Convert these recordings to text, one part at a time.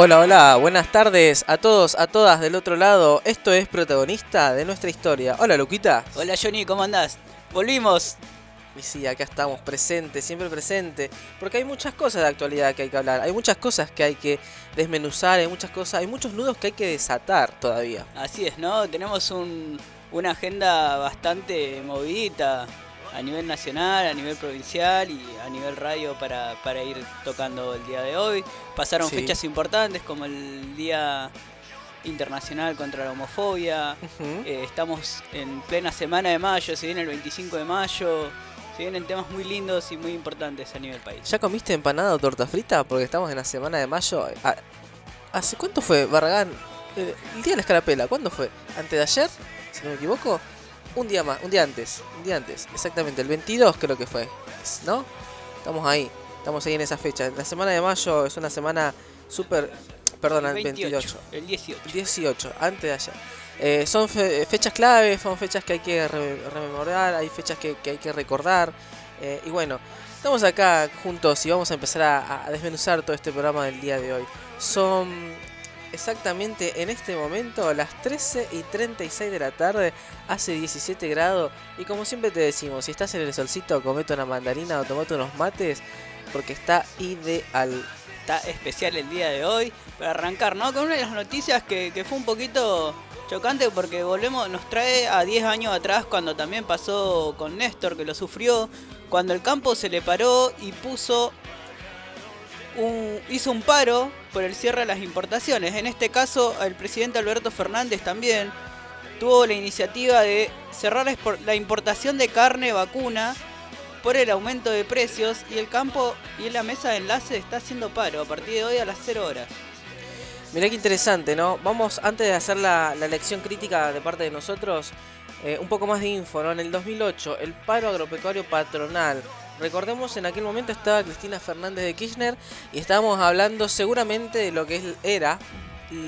Hola, hola, buenas tardes a todos, a todas del otro lado. Esto es protagonista de nuestra historia. Hola, Luquita. Hola Johnny, ¿cómo andás? Volvimos. Y sí, acá estamos presentes, siempre presentes, porque hay muchas cosas de actualidad que hay que hablar, hay muchas cosas que hay que desmenuzar, hay muchas cosas, hay muchos nudos que hay que desatar todavía. Así es, ¿no? Tenemos un, una agenda bastante movidita a nivel nacional, a nivel provincial y a nivel radio para, para ir tocando el día de hoy. Pasaron Sí. fechas importantes como el Día Internacional contra la Homofobia. Eh, estamos en plena semana de mayo, se viene el 25 de mayo. Se vienen temas muy lindos y muy importantes a nivel país. ¿Ya comiste empanada o torta frita? Porque estamos en la semana de mayo. Ah, ¿Hace cuánto fue, Barragán? Eh, El día de la escarapela, ¿cuándo fue? ¿Antes de ayer? Si no me equivoco. Un día más, un día antes, un día antes, exactamente, el 22 creo que fue, ¿no? Estamos ahí, estamos ahí en esa fecha. La semana de mayo es una semana súper, perdona, el 28, el 18. 18, antes de ayer. Eh, son fe- fechas claves, son fechas que hay que re- rememorar, hay fechas que, que hay que recordar. eh, y bueno, estamos acá juntos y vamos a empezar a, a desmenuzar todo este programa del día de hoy. Son exactamente en este momento las 13 y 36 de la tarde, hace 17 grados. Y como siempre te decimos, si estás en el solcito, comete una mandarina o tomate unos mates, porque está ideal. está especial el día de hoy para arrancar, ¿no? Con una de las noticias que, que fue un poquito chocante porque volvemos, nos trae a 10 años atrás cuando también pasó con Néstor que lo sufrió, cuando el campo se le paró y puso hizo un paro por el cierre de las importaciones. En este caso, el presidente Alberto Fernández también tuvo la iniciativa de cerrar la importación de carne vacuna por el aumento de precios y el campo y la mesa de enlace está haciendo paro a partir de hoy a las 0 horas. Mirá qué interesante, ¿no? Vamos, antes de hacer la, la lección crítica de parte de nosotros, eh, un poco más de info, ¿no? En el 2008, el paro agropecuario patronal. Recordemos, en aquel momento estaba Cristina Fernández de Kirchner y estábamos hablando seguramente de lo que era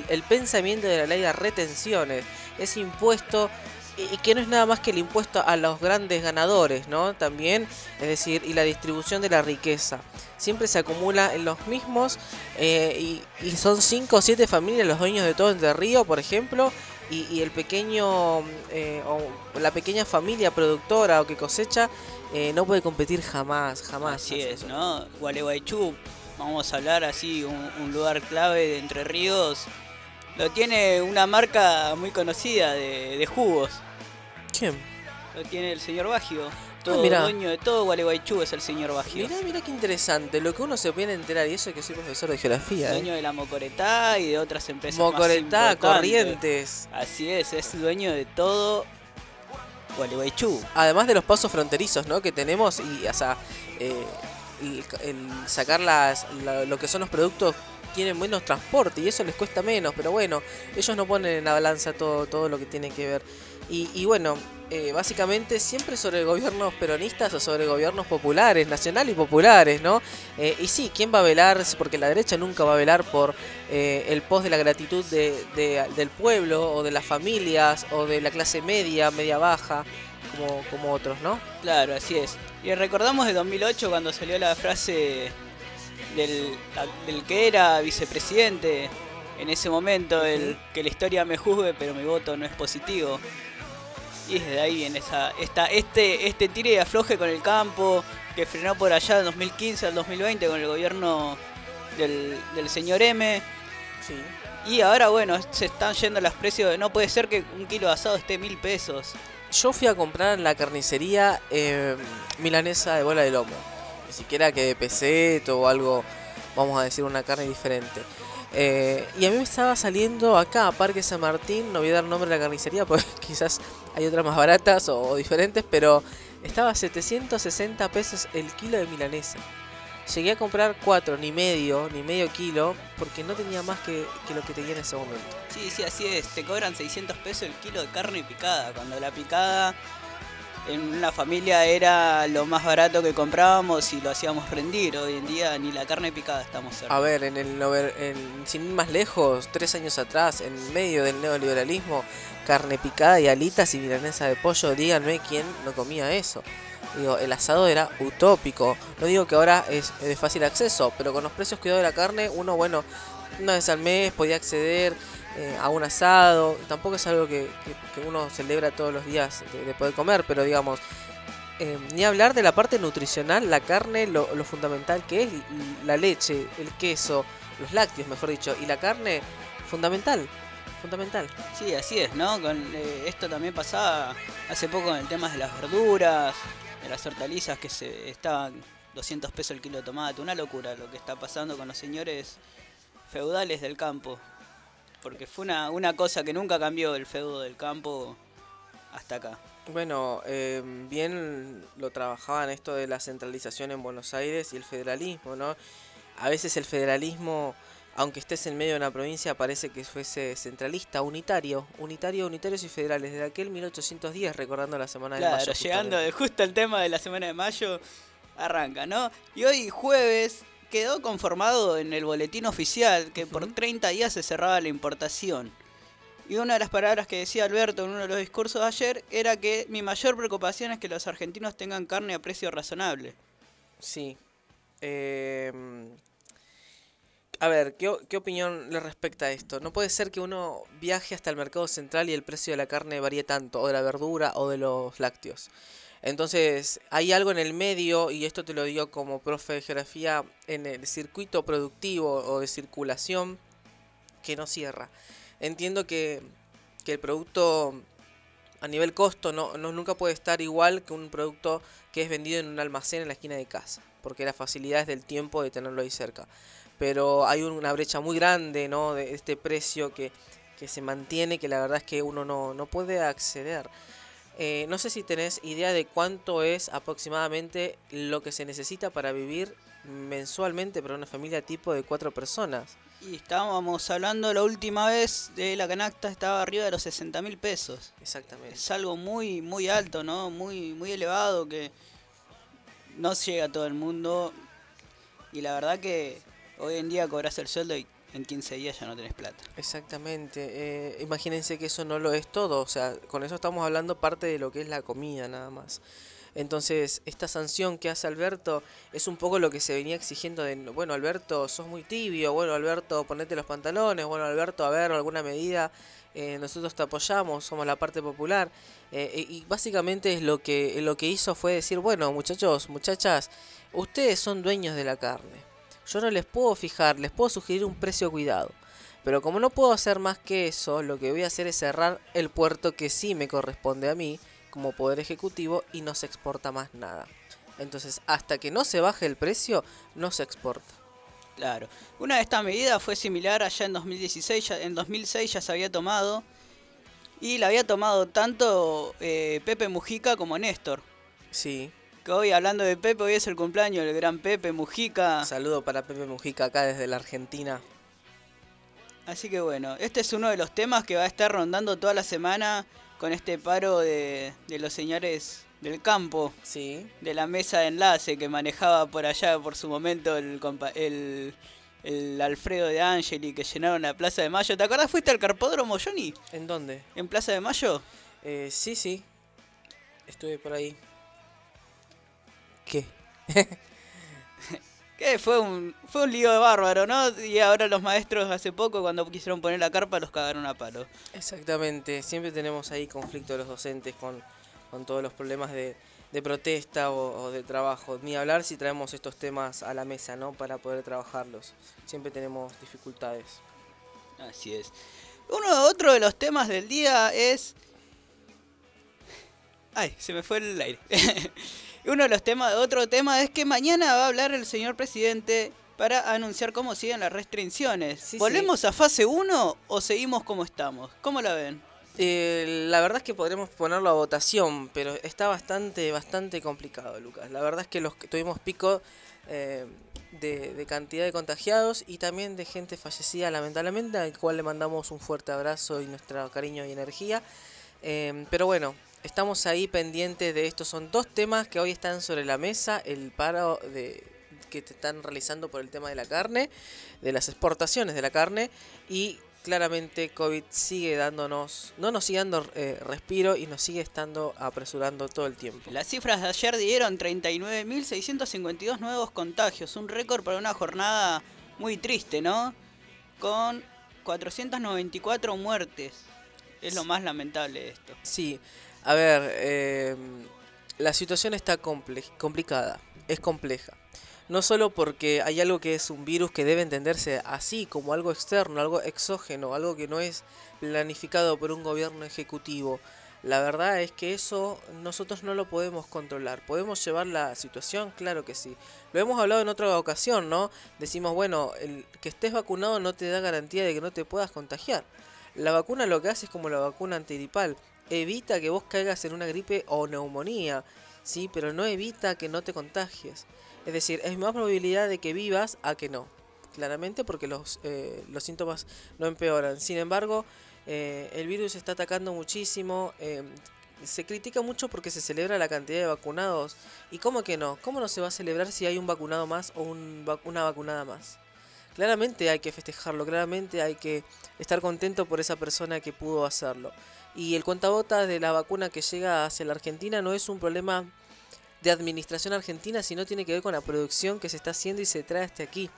el- pensamiento de la ley de retenciones, ese impuesto y que no es nada más que el impuesto a los grandes ganadores, ¿no? También, es decir, y la distribución de la riqueza. Siempre se acumula en los mismos eh, y, son 5 o 7 familias los dueños de todo Entre Río, por ejemplo, y, y el pequeño, eh, o la pequeña familia productora o que cosecha eh, no puede competir jamás, jamás. Así es. ¿no? Gualeguaychú, vamos a hablar así, un, un lugar clave de Entre Ríos. Lo tiene una marca muy conocida de, de jugos. ¿Quién? Lo tiene el señor Bagio. Todo mirá. dueño de todo Gualeguaychú es el señor Bagio. Mirá, mirá qué interesante, lo que uno se viene a enterar, y eso que soy profesor de geografía. ¿eh? Dueño de la Mocoretá y de otras empresas Mocoretá. Corrientes, Así es, es dueño de todo Además de los pasos fronterizos ¿no? que tenemos y o sea, eh, el, el sacar las, la- lo que son los productos tienen menos transporte y eso les cuesta menos, pero bueno, ellos no ponen en la balanza todo, todo lo que tiene que ver. Y, y bueno, eh, básicamente siempre sobre gobiernos peronistas o sobre gobiernos populares, nacionales y populares, ¿no? Eh, y sí, ¿quién va a velar? Porque la derecha nunca va a velar por eh, el post de la gratitud de- de- del pueblo o de las familias o de la clase media, media baja, como, como otros, ¿no? Claro, así es. Y recordamos de 2008 cuando salió la frase del, del que era vicepresidente en ese momento, el que la historia me juzgue pero mi voto no es positivo. Y desde ahí viene esa, esta, este, este tire y afloje con el campo que frenó por allá del 2015 al 2020 con el gobierno del, del señor M. Sí. Y ahora bueno, se están yendo los precios, no puede ser que un kilo de asado esté mil pesos. Yo fui a comprar en la carnicería eh, milanesa de bola de lomo. Ni siquiera que de peseto o algo, vamos a decir, una carne diferente. Eh, y a mí me estaba saliendo acá, a Parque San Martín, no voy a dar nombre a la carnicería porque quizás hay otras más baratas o, diferentes, pero estaba a 760 pesos el kilo de milanesa. llegué a comprar cuatro, ni medio, ni medio kilo, porque no tenía más que, lo que tenía en ese momento. Sí, sí, así es. Te cobran 600 pesos el kilo de carne picada. Cuando la picada en una familia era lo más barato que comprábamos y lo hacíamos rendir. Hoy en día ni la carne picada estamos. A ver, en el, en- sin ir más lejos, tres años atrás, en medio del neoliberalismo, carne picada y alitas y milanesa de pollo, díganme quién no comía eso. Digo, el asado era utópico. No digo que ahora es de fácil acceso, pero con los precios que dio de la carne, uno, bueno, una vez al mes podía acceder eh, a un asado. Tampoco es algo que, uno celebra todos los días de, de poder comer, pero digamos, eh, ni hablar de la parte nutricional, la carne, lo, fundamental que es, la leche, el queso, los lácteos, mejor dicho, y la carne, fundamental, fundamental. Sí, así es, ¿no? Con, eh, esto también pasaba hace poco con el tema de las verduras, de las hortalizas que se estaban 200 pesos el kilo de tomate. Una locura lo que está pasando con los señores feudales del campo. Porque fue una, una cosa que nunca cambió el feudo del campo hasta acá. Bueno, eh, bien lo trabajaban esto de la centralización en Buenos Aires y el federalismo, ¿no? A veces el federalismo, aunque estés en medio de una provincia, parece que fuese centralista, unitario, unitario, unitarios y federales, desde aquel 1810, recordando la Semana de Claro, Mayo. llegando justamente. de justo el tema de la semana de mayo, arranca, ¿no? Y hoy jueves quedó conformado en el boletín oficial que por Ujú. 30 días se cerraba la importación. Y una de las palabras que decía Alberto en uno de los discursos de ayer era que mi mayor preocupación es que los argentinos tengan carne a precio razonable. Sí. Eh, a ver, ¿qué, ¿qué opinión le respecta a esto? No puede ser que uno viaje hasta el mercado central y el precio de la carne varíe tanto, o de la verdura o de los lácteos. Entonces, hay algo en el medio, y esto te lo digo como profe de geografía, en el circuito productivo o de circulación que no cierra. Entiendo que, que el producto a nivel costo no, nunca puede estar igual que un producto que es vendido en un almacén en la esquina de casa, porque la facilidad es del tiempo de tenerlo ahí cerca. Pero hay una brecha muy grande, ¿no? De este precio que, que se mantiene, que la verdad es que uno no, no puede acceder. Eh, no sé si tenés idea de cuánto es aproximadamente lo que se necesita para vivir mensualmente para una familia tipo de cuatro personas. Y estábamos hablando la última vez de la canasta estaba arriba de los 60 mil pesos. Exactamente. Es algo muy, muy alto, ¿no? Muy, muy elevado que no llega a todo el mundo. Y la verdad que hoy en día cobras el sueldo y en 15 días ya no tenés plata. Exactamente. Eh, imagínense que eso no lo es todo. O sea, con eso estamos hablando parte de lo que es la comida nada más. Entonces, esta sanción que hace Alberto es un poco lo que se venía exigiendo de, bueno, Alberto, sos muy tibio, bueno, Alberto, ponete los pantalones, bueno, Alberto, a ver, alguna medida, eh, nosotros te apoyamos, somos la parte popular. Eh, y básicamente es lo que, lo que hizo fue decir, bueno, muchachos, muchachas, ustedes son dueños de la carne. Yo no les puedo fijar, les puedo sugerir un precio cuidado. Pero como no puedo hacer más que eso, lo que voy a hacer es cerrar el puerto que sí me corresponde a mí como poder ejecutivo y no se exporta más nada. Entonces, hasta que no se baje el precio, no se exporta. Claro. Una de estas medidas fue similar allá en 2016, ya- en 2006 ya se había tomado. Y la había tomado tanto eh, Pepe Mujica como Néstor. Sí, Que hoy hablando de Pepe, hoy es el cumpleaños del gran Pepe Mujica. saludo para Pepe Mujica acá desde la Argentina. Así que bueno, este es uno de los temas que va a estar rondando toda la semana con este paro de, de los señores del campo, Sí, de la mesa de enlace que manejaba por allá por su momento el, el, el Alfredo de Angeli que llenaron la Plaza de Mayo. ¿Te acordás? ¿Fuiste al carpódromo, Johnny? ¿en dónde? ¿En Plaza de Mayo? Eh, sí, sí, estuve por ahí. ¿Qué? Que fue un, fue un lío de bárbaro, ¿no? Y ahora los maestros hace poco cuando quisieron poner la carpa los cagaron a palo. Exactamente, siempre tenemos ahí conflicto de los docentes con, con todos los problemas de, de protesta o, o de trabajo. Ni hablar si traemos estos temas a la mesa, ¿no? Para poder trabajarlos. Siempre tenemos dificultades. Así es. Uno otro de los temas del día es. Ay, se me fue el aire. Uno de los temas, otro tema es que mañana va a hablar el señor presidente para anunciar cómo siguen las restricciones. Sí, ¿Volvemos a fase 1 o seguimos como estamos? ¿Cómo la ven? Eh, la verdad es que podremos ponerlo a votación, pero está bastante, bastante complicado, Lucas. La verdad es que los que tuvimos pico eh, de, de cantidad de contagiados y también de gente fallecida lamentablemente, al cual le mandamos un fuerte abrazo y nuestro cariño y energía. Eh, pero bueno, estamos ahí pendientes de esto. Son dos temas que hoy están sobre la mesa. El paro de, que te están realizando por el tema de la carne, de las exportaciones de la carne y claramente COVID sigue dándonos, no nos sigue dando eh, respiro y nos sigue estando apresurando todo el tiempo. Las cifras de ayer dieron 39.652 nuevos contagios, un récord para una jornada muy triste, ¿no? Con 494 muertes. Es lo más lamentable de esto. Sí, a ver, eh, la situación está complicada, es compleja. No solo porque hay algo que es un virus que debe entenderse así, como algo externo, algo exógeno, algo que no es planificado por un gobierno ejecutivo. La verdad es que eso nosotros no lo podemos controlar. ¿Podemos llevar la situación? Claro que sí. Lo hemos hablado en otra ocasión, ¿no? Decimos, bueno, el que estés vacunado no te da garantía de que no te puedas contagiar. La vacuna lo que hace es como la vacuna antigripal. Evita que vos caigas en una gripe o neumonía, ¿sí? Pero no evita que no te contagies. Es decir, es más probabilidad de que vivas a que no. Claramente porque los, eh, los síntomas no empeoran. Sin embargo, eh, el virus está atacando muchísimo. Eh, se critica mucho porque se celebra la cantidad de vacunados. ¿Y cómo que no? ¿Cómo no se va a celebrar si hay un vacunado más o un, una vacunada más? Claramente hay que festejarlo, claramente hay que estar contento por esa persona que pudo hacerlo. Y el cuentabotas de la vacuna que llega hacia la Argentina no es un problema de administración argentina, sino tiene que ver con la producción que se está haciendo y se trae hasta aquí.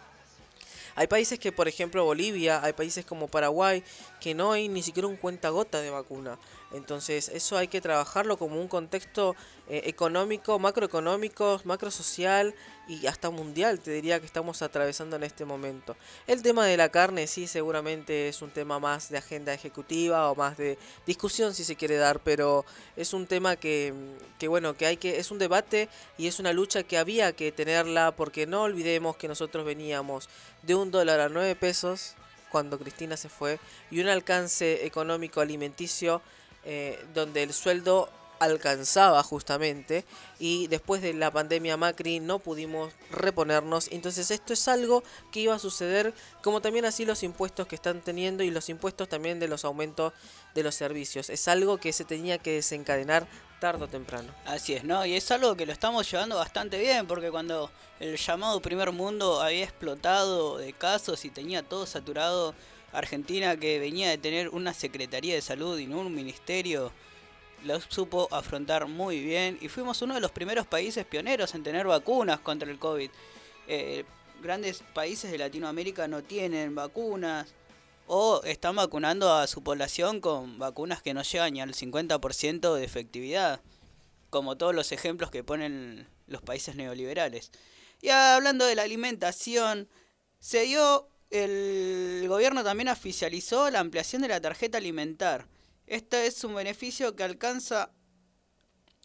Hay países que, por ejemplo, Bolivia, hay países como Paraguay, que no hay ni siquiera un cuentagota de vacuna. Entonces, eso hay que trabajarlo como un contexto eh, económico, macroeconómico, macrosocial y hasta mundial, te diría que estamos atravesando en este momento. El tema de la carne sí seguramente es un tema más de agenda ejecutiva o más de discusión si se quiere dar, pero es un tema que, que bueno, que hay que es un debate y es una lucha que había que tenerla porque no olvidemos que nosotros veníamos de un dólar a nueve pesos cuando Cristina se fue y un alcance económico alimenticio eh, donde el sueldo alcanzaba justamente y después de la pandemia Macri no pudimos reponernos. Entonces esto es algo que iba a suceder como también así los impuestos que están teniendo y los impuestos también de los aumentos de los servicios. Es algo que se tenía que desencadenar tarde o temprano. Así es, ¿no? Y es algo que lo estamos llevando bastante bien porque cuando el llamado primer mundo había explotado de casos y tenía todo saturado, Argentina que venía de tener una Secretaría de Salud y no un ministerio lo supo afrontar muy bien y fuimos uno de los primeros países pioneros en tener vacunas contra el COVID. Eh, grandes países de Latinoamérica no tienen vacunas o están vacunando a su población con vacunas que no llegan ni al 50% de efectividad, como todos los ejemplos que ponen los países neoliberales. Y hablando de la alimentación, se dio, el gobierno también oficializó la ampliación de la tarjeta alimentar este es un beneficio que alcanza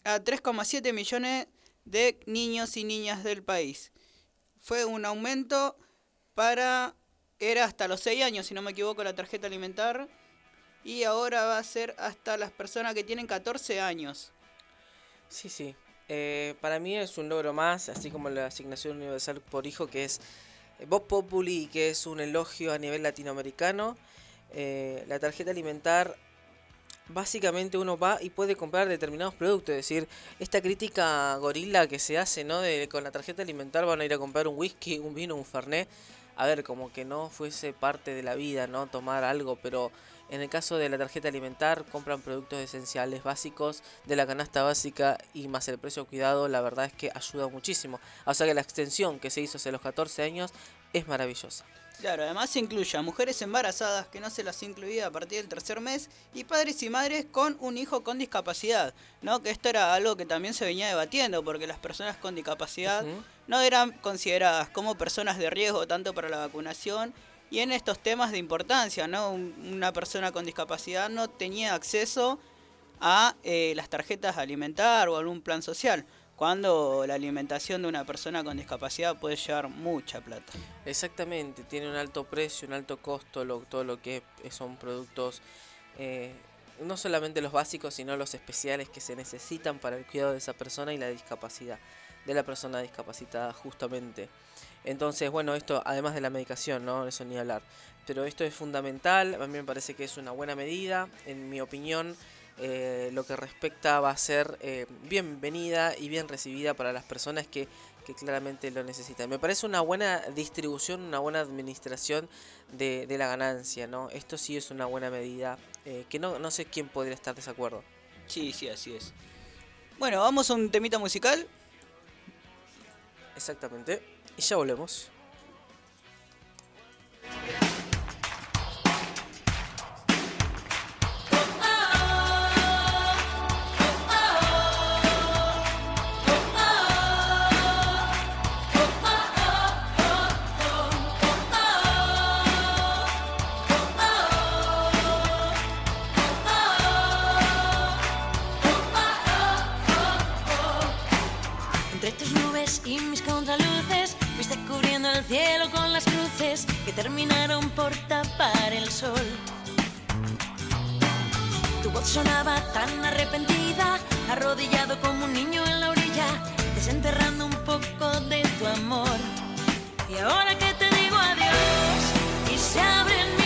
a 3,7 millones de niños y niñas del país. Fue un aumento para... Era hasta los 6 años, si no me equivoco, la tarjeta alimentar. Y ahora va a ser hasta las personas que tienen 14 años. Sí, sí. Eh, para mí es un logro más, así como la asignación universal por hijo, que es Bob Populi, que es un elogio a nivel latinoamericano. Eh, la tarjeta alimentar básicamente uno va y puede comprar determinados productos. Es decir, esta crítica gorila que se hace, ¿no? De con la tarjeta alimentar van a ir a comprar un whisky, un vino, un fernet. A ver, como que no fuese parte de la vida, ¿no? Tomar algo, pero en el caso de la tarjeta alimentar compran productos esenciales básicos de la canasta básica y más el precio cuidado, la verdad es que ayuda muchísimo. O sea que la extensión que se hizo hace los 14 años es maravillosa. Claro, además se incluye a mujeres embarazadas que no se las incluía a partir del tercer mes y padres y madres con un hijo con discapacidad, ¿no? Que esto era algo que también se venía debatiendo porque las personas con discapacidad no eran consideradas como personas de riesgo tanto para la vacunación y en estos temas de importancia, ¿no? Una persona con discapacidad no tenía acceso a eh, las tarjetas alimentar o algún plan social cuando la alimentación de una persona con discapacidad puede llevar mucha plata. Exactamente, tiene un alto precio, un alto costo, lo, todo lo que son productos, eh, no solamente los básicos, sino los especiales que se necesitan para el cuidado de esa persona y la discapacidad, de la persona discapacitada justamente. Entonces, bueno, esto, además de la medicación, no, eso ni hablar. Pero esto es fundamental, a mí me parece que es una buena medida, en mi opinión eh, lo que respecta va a ser eh, bienvenida y bien recibida para las personas que, que, claramente lo necesitan. Me parece una buena distribución, una buena administración de, de la ganancia, ¿no? Esto sí es una buena medida, eh, que no, no sé quién podría estar desacuerdo. Sí, sí, así es. Bueno, vamos a un temita musical. Exactamente. Y ya volvemos. que terminaron por tapar el sol. Tu voz sonaba tan arrepentida, arrodillado como un niño en la orilla, desenterrando un poco de tu amor. Y ahora que te digo adiós y se abren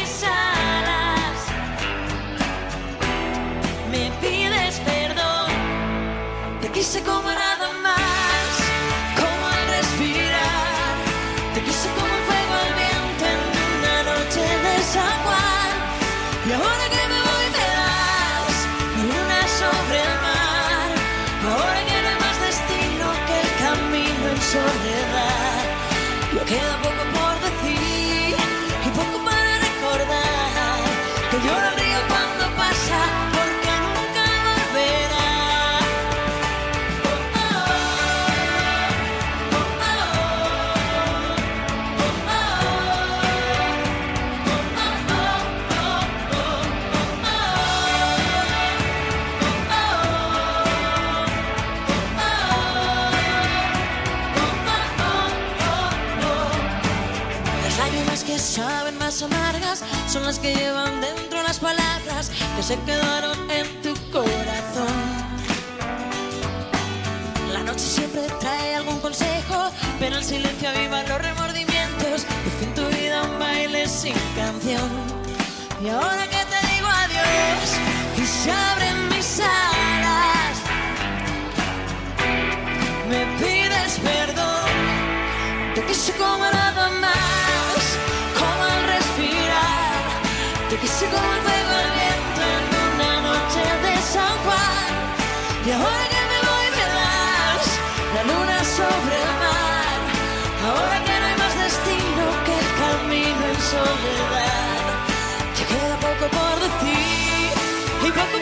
que llevan dentro las palabras que se quedaron en tu corazón. La noche siempre trae algún consejo, pero el silencio aviva los remordimientos. Y tu vida un baile sin canción. Y ahora que por decir y poco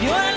que yo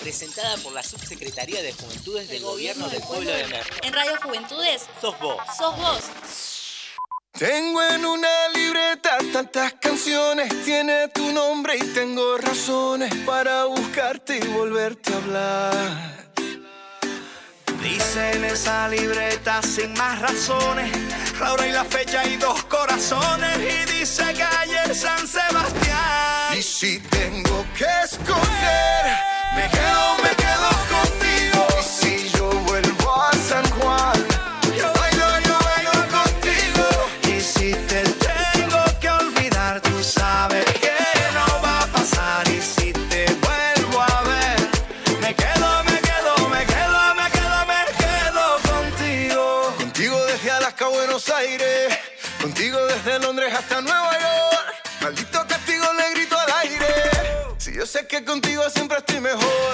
Presentada por la Subsecretaría de Juventudes del, Gobierno, del Pueblo de Merlo. En Radio Juventudes, sos vos. Sos vos. Tengo en una libreta tantas canciones, tiene tu nombre y tengo razones para buscarte y volverte a hablar. Dice en esa libreta sin más razones, la hora y la fecha y dos corazones, y dice calle San Sebastián. Y si tengo que escoger, me quedo, me quedo sé que contigo siempre estoy mejor.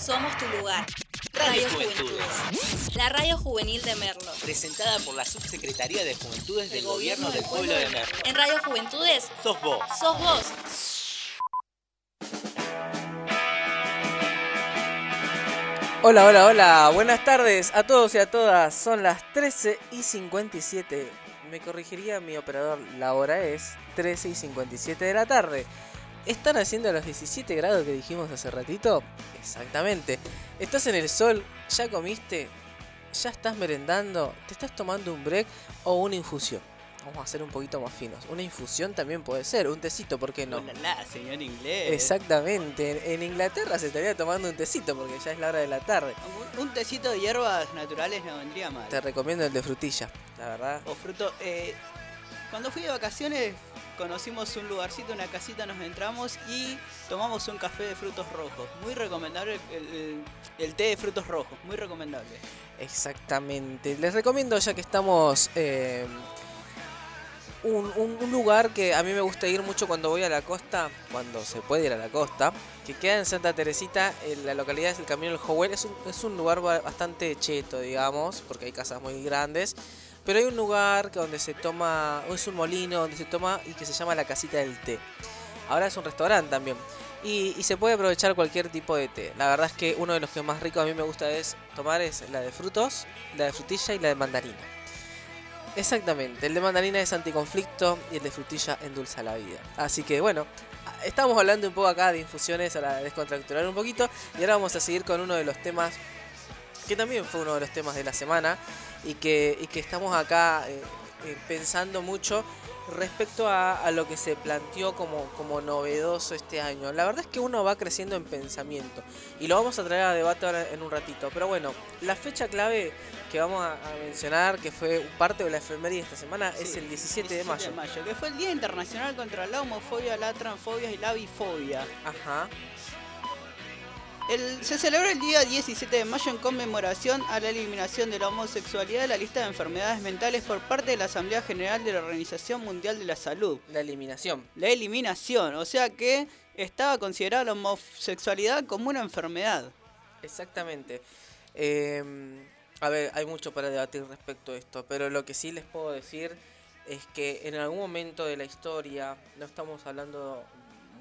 Somos tu lugar. Radio Radio Juventudes. Juventudes. La radio juvenil de Merlo. Presentada por la Subsecretaría de Juventudes del Gobierno del Pueblo de Merlo. En Radio Juventudes, Sos vos. sos vos. Hola, hola, hola, buenas tardes a todos y a todas. Son las 13 y 57. Me corregiría mi operador, la hora es 13 y 57 de la tarde. ¿Están haciendo los 17 grados que dijimos hace ratito? Exactamente. ¿Estás en el sol? ¿Ya comiste? ¿Ya estás merendando? ¿Te estás tomando un break o una infusión? Vamos a ser un poquito más finos. Una infusión también puede ser, un tecito, ¿por qué no? Hola, señor inglés. Exactamente. En Inglaterra se estaría tomando un tecito porque ya es la hora de la tarde. Un, un tecito de hierbas naturales no vendría mal. Te recomiendo el de frutilla, la verdad. O fruto. eh, cuando fui de vacaciones conocimos un lugarcito, una casita, nos entramos y tomamos un café de frutos rojos. Muy recomendable el, té de frutos rojos, muy recomendable. Exactamente. Les recomiendo, ya que estamos. eh, un, un- lugar que a mí me gusta ir mucho cuando voy a la costa, cuando se puede ir a la costa, que queda en Santa Teresita, la localidad es el Camino del Johuel. Es un, es un lugar ba- bastante cheto, digamos, porque hay casas muy grandes. Pero hay un lugar donde se toma, es un molino donde se toma y que se llama la Casita del Té. Ahora es un restaurante también. Y, y se puede aprovechar cualquier tipo de té. La verdad es que uno de los que más rico a mí me gusta es tomar es la de frutos, la de frutilla y la de mandarina. Exactamente, el de mandarina es anticonflicto y el de frutilla endulza la vida. Así que bueno, estamos hablando un poco acá de infusiones para descontracturar un poquito y ahora vamos a seguir con uno de los temas que también fue uno de los temas de la semana y que, y que estamos acá eh, eh, pensando mucho respecto a, a lo que se planteó como, como novedoso este año. La verdad es que uno va creciendo en pensamiento y lo vamos a traer a debate ahora en un ratito. Pero bueno, la fecha clave que vamos a, a mencionar, que fue parte de la efeméride de esta semana, es el 17, de mayo. que fue el Día Internacional contra la Homofobia, la Transfobia y la Bifobia. Ajá. El- se celebró el día 17 de mayo en conmemoración a la eliminación de la homosexualidad de la lista de enfermedades mentales por parte de la Asamblea General de la Organización Mundial de la Salud. La eliminación. La eliminación, o sea que estaba considerada la homosexualidad como una enfermedad. Exactamente. Eh, a ver, hay mucho para debatir respecto a esto, pero lo que sí les puedo decir es que en algún momento de la historia, no estamos hablando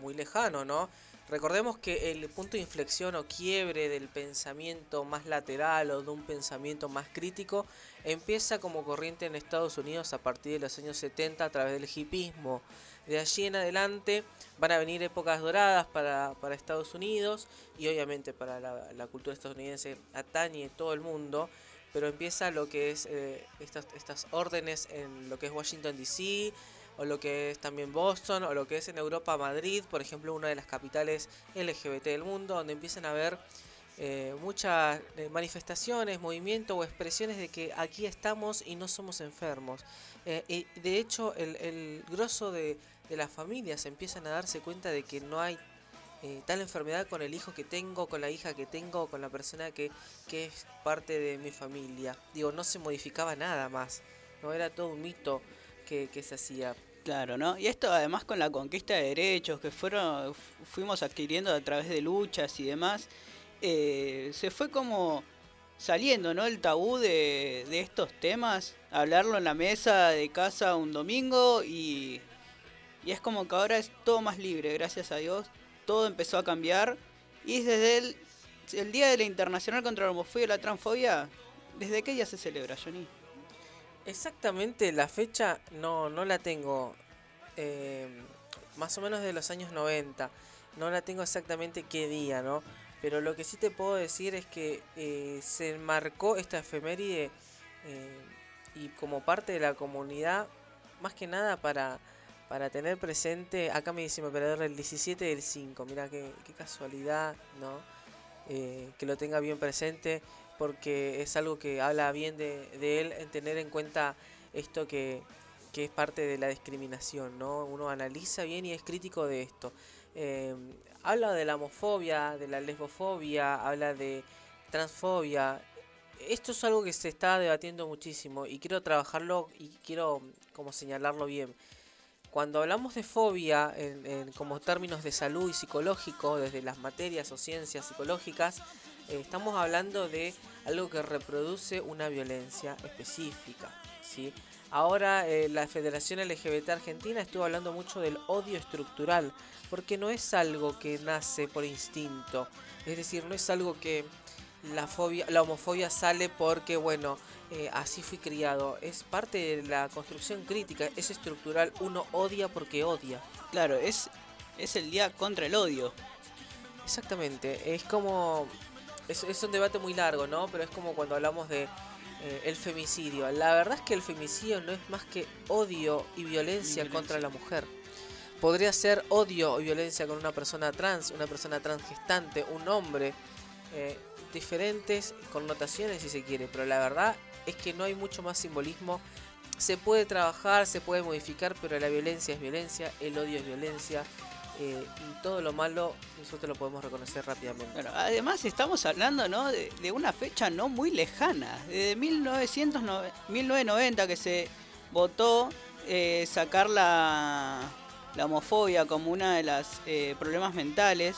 muy lejano, ¿no? Recordemos que el punto de inflexión o quiebre del pensamiento más lateral o de un pensamiento más crítico empieza como corriente en Estados Unidos a partir de los años 70 a través del hipismo. De allí en adelante van a venir épocas doradas para, para Estados Unidos y obviamente para la, la cultura estadounidense atañe todo el mundo, pero empieza lo que es eh, estas, estas órdenes en lo que es Washington DC, o lo que es también Boston, o lo que es en Europa Madrid, por ejemplo, una de las capitales LGBT del mundo, donde empiezan a haber eh, muchas eh, manifestaciones, movimientos o expresiones de que aquí estamos y no somos enfermos. Eh, de hecho, el, el grosso de, de las familias empiezan a darse cuenta de que no hay eh, tal enfermedad con el hijo que tengo, con la hija que tengo, con la persona que, que es parte de mi familia. Digo, no se modificaba nada más. No era todo un mito que, se hacía. Claro, ¿no? Y esto además con la conquista de derechos que fueron fu- fuimos adquiriendo a través de luchas y demás, eh, se fue como saliendo, ¿no? El tabú de, de estos temas, hablarlo en la mesa de casa un domingo y, y es como que ahora es todo más libre, gracias a Dios. Todo empezó a cambiar y desde el, el Día de la Internacional contra la Homofobia y la Transfobia, ¿desde qué día se celebra, Johnny? Exactamente la fecha no, no la tengo. eh, más o menos de los años 90. No la tengo exactamente qué día, ¿no? Pero lo que sí te puedo decir es que eh, se enmarcó esta efeméride eh, y como parte de la comunidad, más que nada para, para tener presente, acá me dice mi operador el 17 del 5, mira qué, qué casualidad, ¿no? Que lo tenga bien presente porque es algo que habla bien de, él en tener en cuenta esto que, que es parte de la discriminación, ¿no? Uno analiza bien y es crítico de esto. Eh, habla de la homofobia, de la lesbofobia, habla de transfobia. Esto es algo que se está debatiendo muchísimo y quiero trabajarlo y quiero como señalarlo bien. Cuando hablamos de fobia en como términos de salud y psicológico, desde las materias o ciencias psicológicas, eh, estamos hablando de algo que reproduce una violencia específica. ¿sí? Ahora eh, la Federación LGBT Argentina estuvo hablando mucho del odio estructural, porque no es algo que nace por instinto, es decir, no es algo que la fobia, la homofobia sale porque bueno, eh, así fui criado, es parte de la construcción crítica, es estructural, uno odia porque odia. Claro, es, es el día contra el odio. Exactamente, es como. Es, es un debate muy largo, ¿no? Pero es como cuando hablamos de eh, el femicidio. La verdad es que el femicidio no es más que odio y violencia, contra la mujer. Podría ser odio o violencia con una persona trans, una persona trans gestante, un hombre. eh, diferentes connotaciones si se quiere, pero la verdad es que no hay mucho más simbolismo. Se puede trabajar, se puede modificar, pero la violencia es violencia, el odio es violencia. Eh, y todo lo malo nosotros lo podemos reconocer rápidamente. Bueno, además estamos hablando ¿no? de, de una fecha no muy lejana, desde 1909 1990 que se votó eh, sacar la, la homofobia como una de los problemas mentales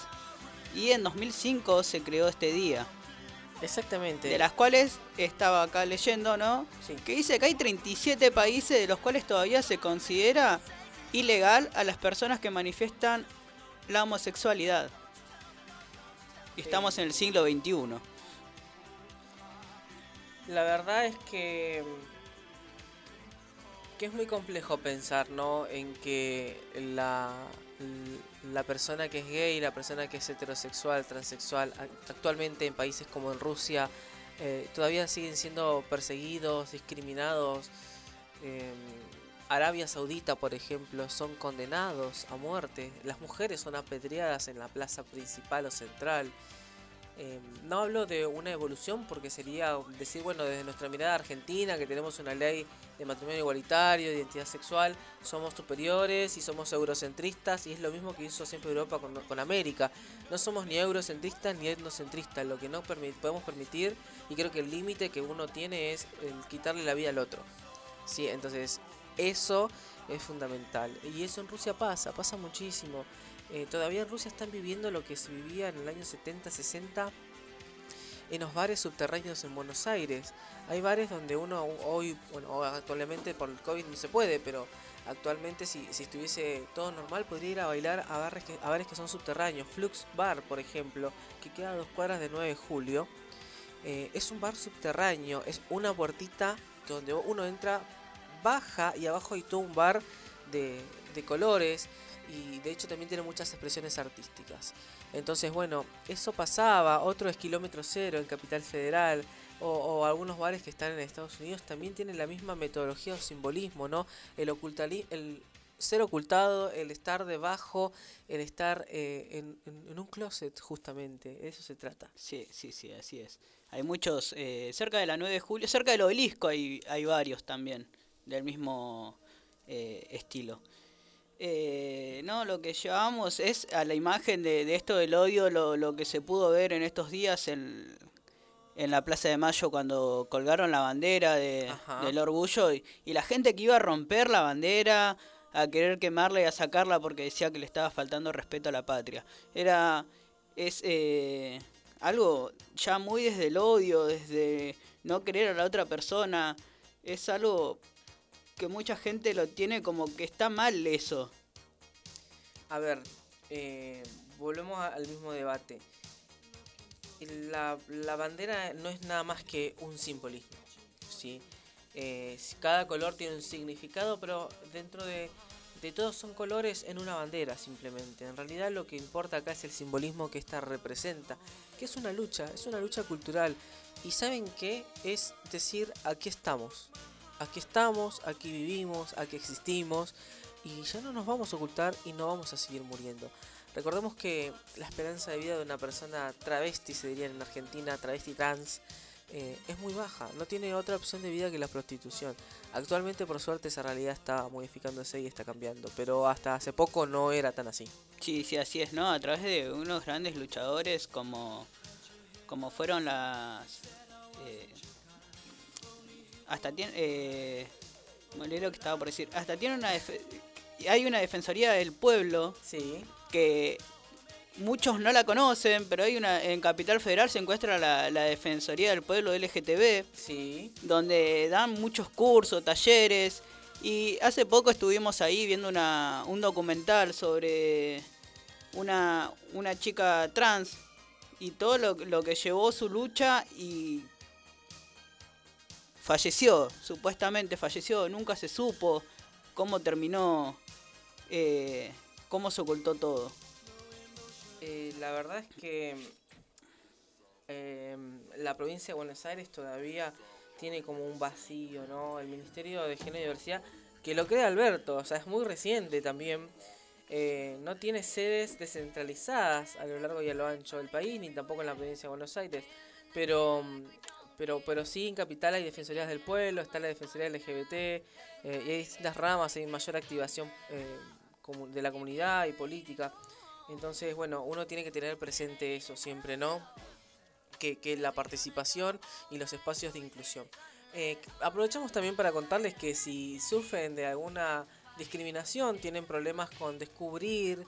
y en 2005 se creó este día, Exactamente. de las cuales estaba acá leyendo, ¿no? Sí. Que dice que hay 37 países de los cuales todavía se considera ilegal a las personas que manifiestan la homosexualidad. Y estamos en el siglo XXI. La verdad es que que es muy complejo pensar, ¿no? En que la, la persona que es gay, la persona que es heterosexual, transexual, actualmente en países como en Rusia, eh, todavía siguen siendo perseguidos, discriminados. eh, Arabia Saudita, por ejemplo, son condenados a muerte. Las mujeres son apedreadas en la plaza principal o central. Eh, no hablo de una evolución porque sería decir, bueno, desde nuestra mirada argentina, que tenemos una ley de matrimonio igualitario, de identidad sexual, somos superiores y somos eurocentristas, y es lo mismo que hizo siempre Europa con, América. No somos ni eurocentristas ni etnocentristas, lo que no podemos permitir, y creo que el límite que uno tiene es el quitarle la vida al otro. Sí, entonces eso es fundamental. Y eso en Rusia pasa, pasa muchísimo. Eh, todavía en Rusia están viviendo lo que se vivía en el año 70, 60 en los bares subterráneos en Buenos Aires. Hay bares donde uno hoy, bueno, actualmente por el COVID no se puede, pero actualmente si, si estuviese todo normal podría ir a bailar a bares, que, a bares que son subterráneos. Flux Bar, por ejemplo, que queda a dos cuadras de 9 de julio. Eh, es un bar subterráneo, es una puertita donde uno entra, baja y abajo hay todo un bar de, de colores y de hecho también tiene muchas expresiones artísticas. Entonces, bueno, eso pasaba. Otro es Kilómetro Cero en Capital Federal. O, algunos bares que están en Estados Unidos también tienen la misma metodología o simbolismo, ¿no? El, el ser ocultado, el estar debajo, el estar eh, en un closet, justamente. De eso se trata. Sí, sí, sí, así es. Hay muchos, eh, cerca de la 9 de julio, cerca del obelisco hay, hay varios también, del mismo eh, estilo. Eh, no, lo que llevamos es a la imagen de, de esto del odio, lo, lo que se pudo ver en estos días en, en la Plaza de Mayo cuando colgaron la bandera de, del orgullo y, y la gente que iba a romper la bandera, a querer quemarla y a sacarla porque decía que le estaba faltando respeto a la patria. Era, es eh, algo ya muy desde el odio, desde no querer a la otra persona, es algo que mucha gente lo tiene como que está mal eso. A ver, eh, volvemos al mismo debate. La, la bandera no es nada más que un simbolismo. ¿sí? Eh, cada color tiene un significado, pero dentro de, de todos son colores en una bandera simplemente. En realidad lo que importa acá es el simbolismo que esta representa, que es una lucha, es una lucha cultural. Y saben qué? Es decir, aquí estamos. Aquí estamos, aquí vivimos, aquí existimos y ya no nos vamos a ocultar y no vamos a seguir muriendo. Recordemos que la esperanza de vida de una persona travesti, se diría en Argentina, travesti trans, eh, es muy baja. No tiene otra opción de vida que la prostitución. Actualmente, por suerte, esa realidad está modificándose y está cambiando, pero hasta hace poco no era tan así. Sí, sí, así es, ¿no? A través de unos grandes luchadores como, como fueron las... eh, hasta tiene... Eh, lo que estaba por decir. Hasta tiene una... hay una defensoría del pueblo Sí, que muchos no la conocen, pero hay una en Capital Federal se encuentra la, la Defensoría del Pueblo LGTB, sí, donde dan muchos cursos, talleres. Y hace poco estuvimos ahí viendo una, un documental sobre una, una chica trans y todo lo, lo que llevó su lucha y falleció, supuestamente falleció, nunca se supo cómo terminó, eh, cómo se ocultó todo. Eh, la verdad es que eh, la provincia de Buenos Aires todavía tiene como un vacío, ¿no? El Ministerio de Género y Diversidad, que lo crea Alberto, o sea, es muy reciente también, eh, no tiene sedes descentralizadas a lo largo y a lo ancho del país, ni tampoco en la provincia de Buenos Aires, pero, mm, pero, pero sí en Capital hay defensorías del pueblo, está la defensoría LGBT, eh, y hay distintas ramas, hay mayor activación eh, de la comunidad y política. Entonces, bueno, uno tiene que tener presente eso siempre, ¿no? Que, que la participación y los espacios de inclusión. Eh, aprovechamos también para contarles que si sufren de alguna discriminación, tienen problemas con descubrir,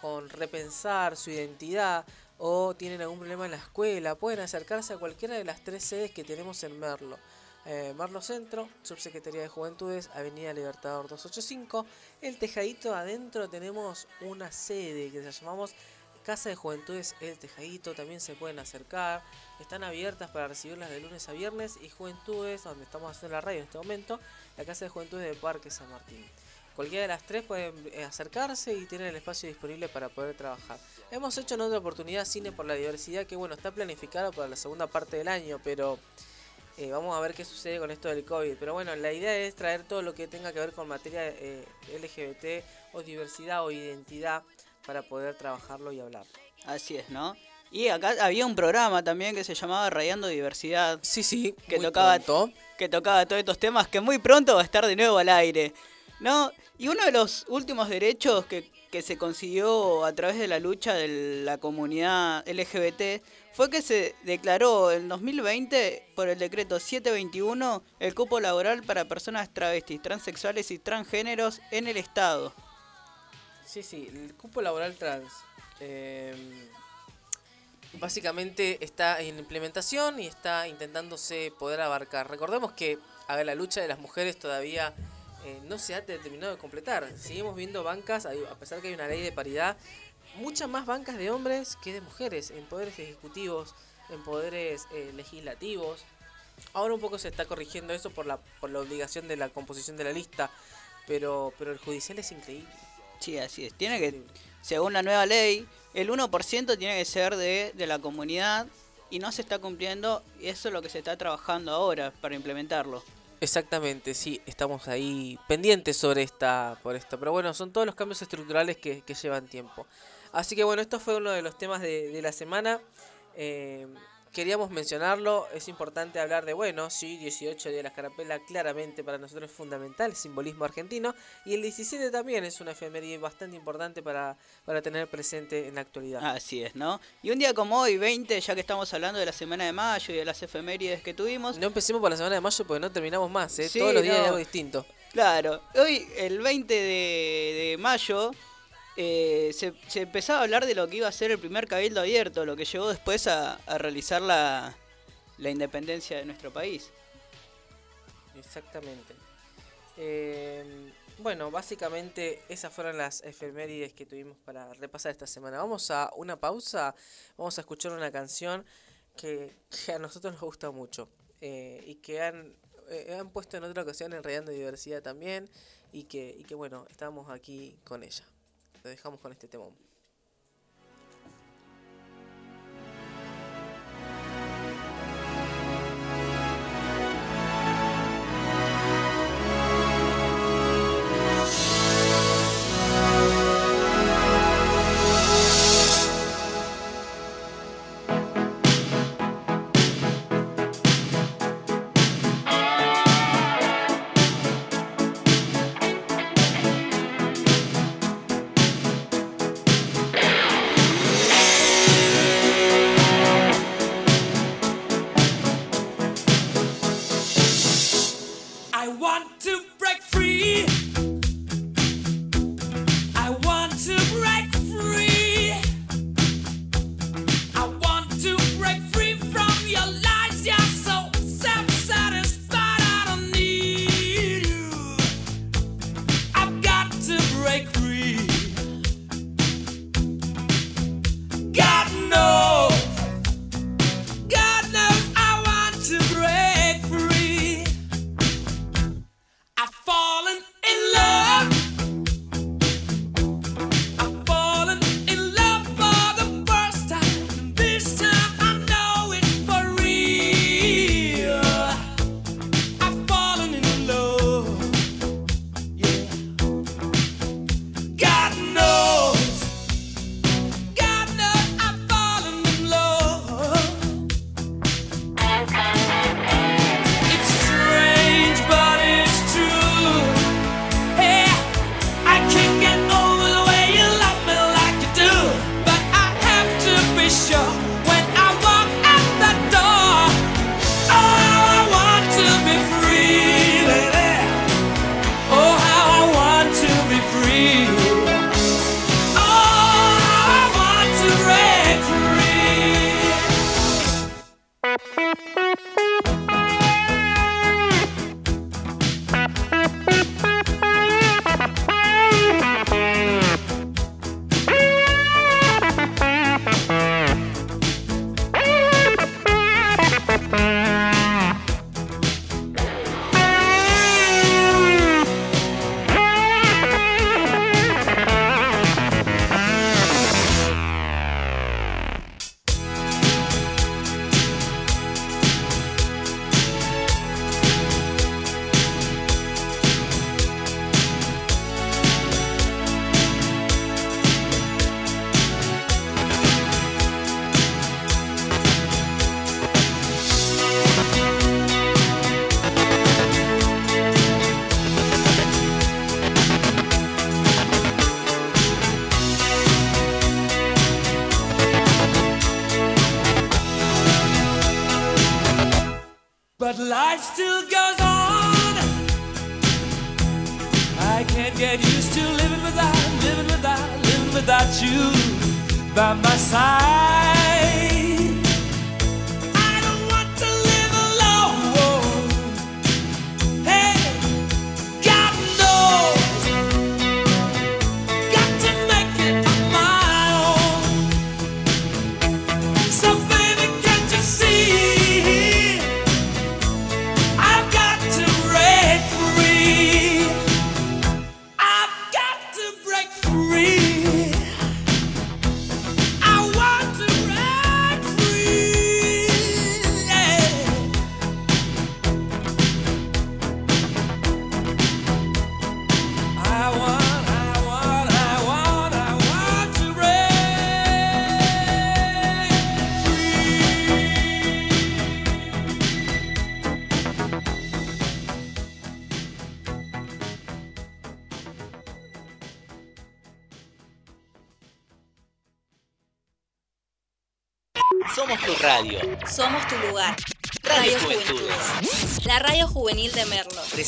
con repensar su identidad o tienen algún problema en la escuela, pueden acercarse a cualquiera de las tres sedes que tenemos en Merlo. Eh, Merlo Centro, Subsecretaría de Juventudes, Avenida Libertador 285. El Tejadito adentro tenemos una sede que llamamos Casa de Juventudes El Tejadito. También se pueden acercar. Están abiertas para recibirlas de lunes a viernes. Y Juventudes, donde estamos haciendo la radio en este momento, la Casa de Juventudes de Parque San Martín. Cualquiera de las tres pueden eh, acercarse y tienen el espacio disponible para poder trabajar. Hemos hecho en otra oportunidad Cine por la Diversidad, que bueno, está planificado para la segunda parte del año, pero Eh, vamos a ver qué sucede con esto del COVID. Pero bueno, la idea es traer todo lo que tenga que ver con materia eh, LGBT o diversidad o identidad para poder trabajarlo y hablar. Así es, ¿no? Y acá había un programa también que se llamaba Rayando Diversidad, Sí, sí, que tocaba pronto. que tocaba todos estos temas que muy pronto va a estar de nuevo al aire. ¿No? Y uno de los últimos derechos que, que se consiguió a través de la lucha de la comunidad LGBT fue que se declaró en 2020 por el decreto 721 el cupo laboral para personas travestis, transexuales y transgéneros en el Estado. Sí, sí, el cupo laboral trans. eh, básicamente está en implementación y está intentándose poder abarcar. Recordemos que a ver, la lucha de las mujeres todavía eh, no se ha terminado de completar. Seguimos viendo bancas, a pesar que hay una ley de paridad, muchas más bancas de hombres que de mujeres en poderes ejecutivos, en poderes eh, legislativos. Ahora un poco se está corrigiendo eso por la, por la obligación de la composición de la lista, pero, pero el judicial es increíble. Sí, así es. Tiene que, según la nueva ley, el 1% tiene que ser de, de la comunidad y no se está cumpliendo y eso es lo que se está trabajando ahora para implementarlo. Exactamente, sí, estamos ahí pendientes sobre esta, por esto. Pero bueno, son todos los cambios estructurales que, que llevan tiempo. Así que bueno, esto fue uno de los temas de, la semana. Eh, queríamos mencionarlo, es importante hablar de, bueno, sí, 18 Día de la Escarapela, claramente para nosotros es fundamental, el simbolismo argentino. Y el 17 también es una efeméride bastante importante para, para tener presente en la actualidad. Así es, ¿no? Y un día como hoy, 20, ya que estamos hablando de la semana de mayo y de las efemérides que tuvimos, No empecemos por la semana de mayo porque no terminamos más, ¿eh? Sí, todos los días hay no. algo distinto. Claro, hoy el 20 de, de mayo eh, se, empezaba a hablar de lo que iba a ser el primer cabildo abierto, lo que llevó después a, realizar la, la independencia de nuestro país. Exactamente. Eh, bueno, básicamente esas fueron las efemérides que tuvimos para repasar esta semana. Vamos a una pausa, vamos a escuchar una canción que, a nosotros nos gusta mucho eh, y que han, eh, han puesto en otra ocasión en Rayando Diversidad también y que, y que bueno, estamos aquí con ella. Lo dejamos con este temón.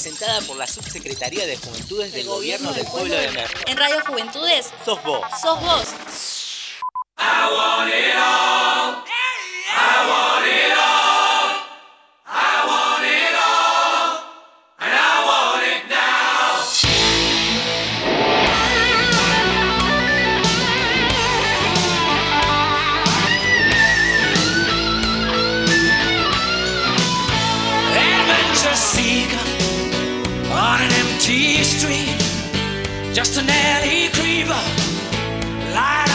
presentada por la Subsecretaría de Juventudes del Gobierno del Pueblo de México. En Radio Juventudes. Sos vos. Sos vos.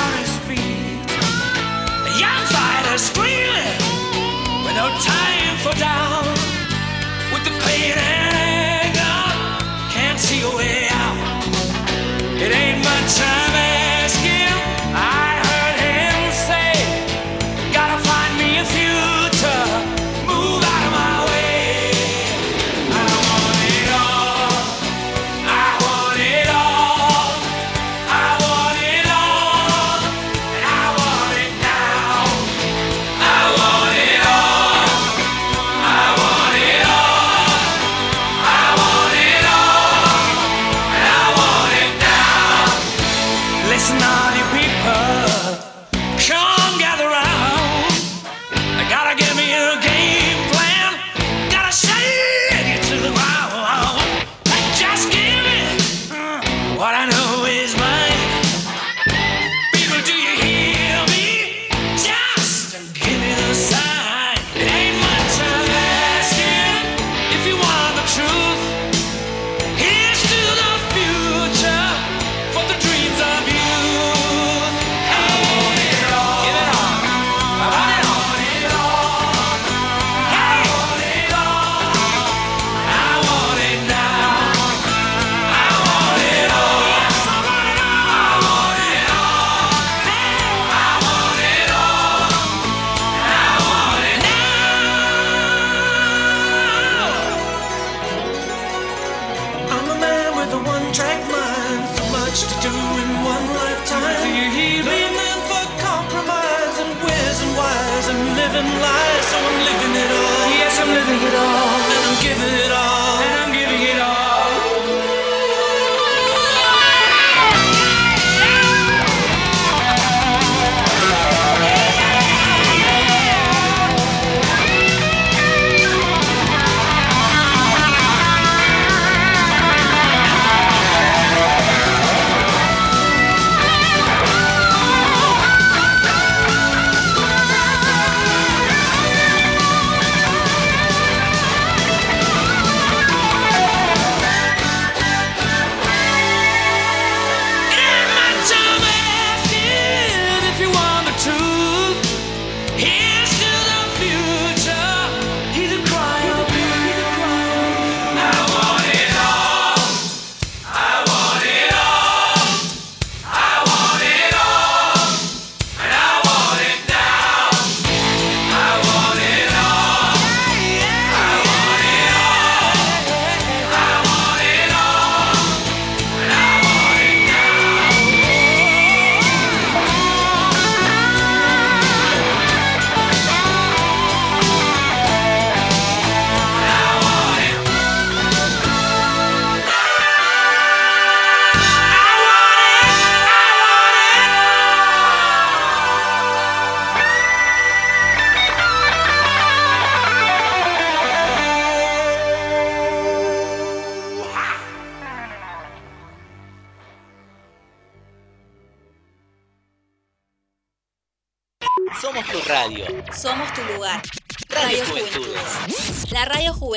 on his feet. Young fighter with no time for doubt. With the pain and anger, can't see a way out. It ain't my time.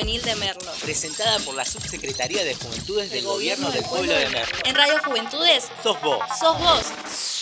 De Merlo. Presentada por la Subsecretaría de Juventudes del Gobierno, del Pueblo, Pueblo de Merlo. En Radio Juventudes. Sos vos. Sos vos.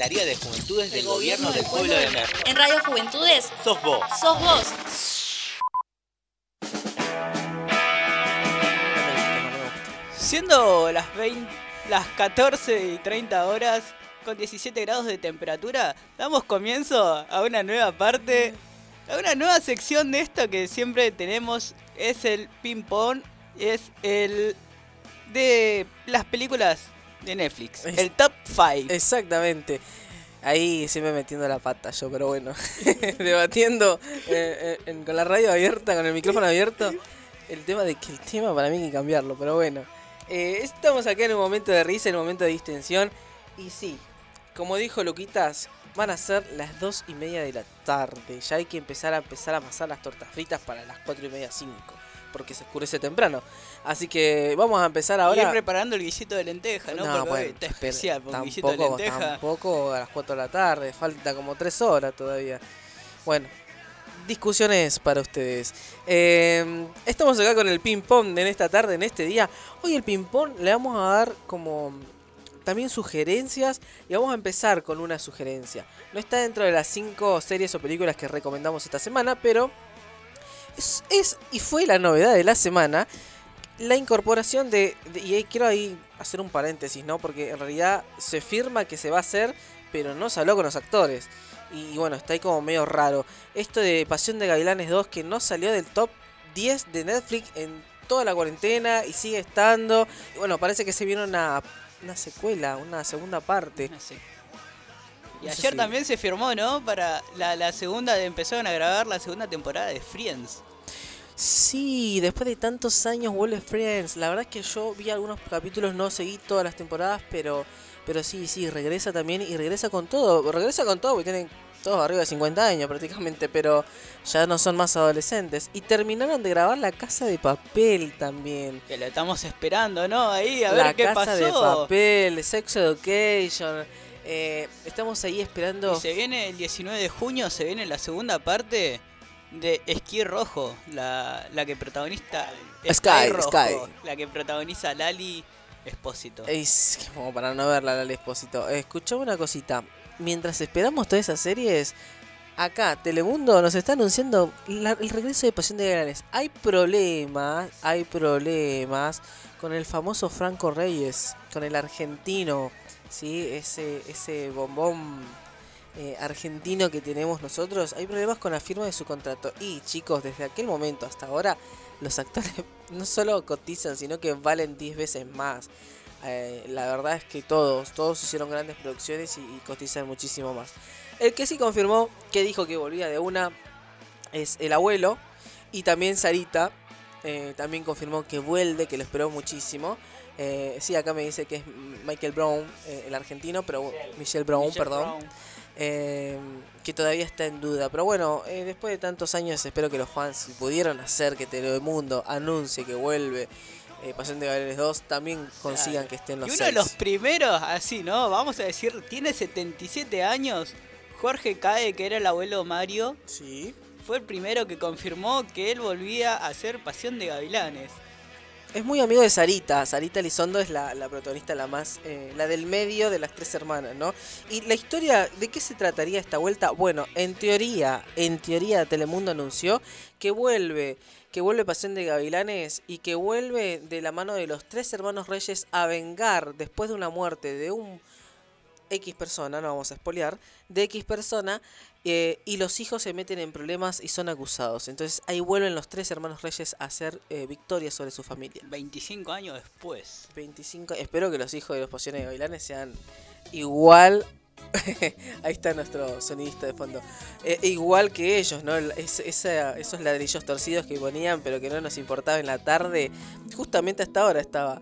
De Juventudes del Gobierno del Pueblo de Merlo. En Radio Juventudes, Sos vos. sos vos. Siendo las 20, las 14 y 30 horas con 17 grados de temperatura, damos comienzo a una nueva parte, a una nueva sección de esto que siempre tenemos, es el ping pong, es el de las películas de Netflix, Es- el top 5. Exactamente. Ahí siempre metiendo la pata yo, pero bueno. Debatiendo eh, eh, con la radio abierta, con el micrófono abierto. El tema de que el tema para mí hay que cambiarlo, pero bueno. Eh, estamos acá en un momento de risa, en un momento de distensión. Y sí, como dijo Luquitas, van a ser las dos y media de la tarde. Ya hay que empezar a empezar a amasar las tortas fritas para las cuatro y media, cinco. Porque se oscurece temprano. Así que vamos a empezar Y ir ahora. preparando el guisito de lenteja, ¿no? Porque hoy está espera, especial, porque un guisito de tampoco, lenteja. tampoco a las 4 de la tarde, falta como 3 horas todavía. Bueno, discusiones para ustedes. Eh, estamos acá con el ping pong en esta tarde, en este día. Hoy el ping pong le vamos a dar como también sugerencias y vamos a empezar con una sugerencia. No está dentro de las 5 series o películas que recomendamos esta semana, pero es, es y fue la novedad de la semana la incorporación de, de- y quiero ahí hacer un paréntesis, ¿no? Porque en realidad se firma que se va a hacer, pero no se habló con los actores. Y, bueno, está ahí como medio raro. Esto de Pasión de Gavilanes 2 que no salió del top 10 de Netflix en toda la cuarentena y sigue estando. Y bueno, parece que se viene una, una secuela, una segunda parte. Y ayer también se firmó, ¿no? Para la, la segunda, empezaron a grabar la segunda temporada de Friends. Sí, después de tantos años vuelve Friends. La verdad es que yo vi algunos capítulos, no seguí todas las temporadas, pero pero sí, sí, regresa también y regresa con todo. Regresa con todo, porque tienen todos arriba de 50 años prácticamente, pero ya no son más adolescentes. Y terminaron de grabar La Casa de Papel también. Que la estamos esperando, ¿no? Ahí, a la ver qué Casa pasó. de Papel, Sex Education. Eh, estamos ahí esperando. Y se viene el 19 de junio, se viene la segunda parte de Esquí Rojo, la, la que protagoniza Sky, Rojo, Sky. la que protagoniza Lali Espósito. Es como para no verla, Lali Espósito. Escuchame una cosita. Mientras esperamos todas esas series, acá Telemundo nos está anunciando la- el regreso de Pasión de Gavilanes. Hay problemas, hay problemas con el famoso Franco Reyes, con el argentino, ¿sí? Ese, ese bombón eh, argentino que tenemos nosotros. Hay problemas con la firma de su contrato. Y chicos, desde aquel momento hasta ahora, los actores no solo cotizan, sino que valen 10 veces más. Eh, la verdad es que todos, todos hicieron grandes producciones y, cotizan muchísimo más. El que sí confirmó que dijo que volvía de una es el abuelo. Y también Sarita eh, también confirmó que vuelve, que lo esperó muchísimo. Eh, sí, acá me dice que es Michael Brown, eh, el argentino, pero Michelle Brown, Michelle perdón. Brown. Eh, que todavía está en duda. Pero bueno, eh, después de tantos años espero que los fans si pudieron hacer que Telemundo anuncie que vuelve eh, Pasión de Gavilanes 2 también consigan Claro. que estén los Y uno de los primeros, así, ¿no? Vamos a decir, tiene 77 años. Jorge Cae, que era el abuelo Mario, Sí. fue el primero que confirmó que él volvía a hacer Pasión de Gavilanes. Es muy amigo de Sarita. Sarita Elizondo es la, la protagonista, la más, eh, la del medio de las tres hermanas, ¿no? Y la historia, ¿de qué se trataría esta vuelta? Bueno, en teoría, en teoría Telemundo anunció que vuelve, que vuelve Pasión de Gavilanes y que vuelve de la mano de los tres hermanos reyes a vengar después de una muerte de un X persona, no vamos a espolear, de X persona, eh, y los hijos se meten en problemas y son acusados. Entonces ahí vuelven los tres hermanos reyes a hacer eh, victoria sobre su familia. 25 años después. 25, espero que los hijos de los Pasiones de Gavilanes sean igual. Ahí está nuestro sonidista de fondo. Eh, igual que ellos, ¿no? Es- esa- esos ladrillos torcidos que ponían, pero que no nos importaba en la tarde. Justamente hasta ahora estaba.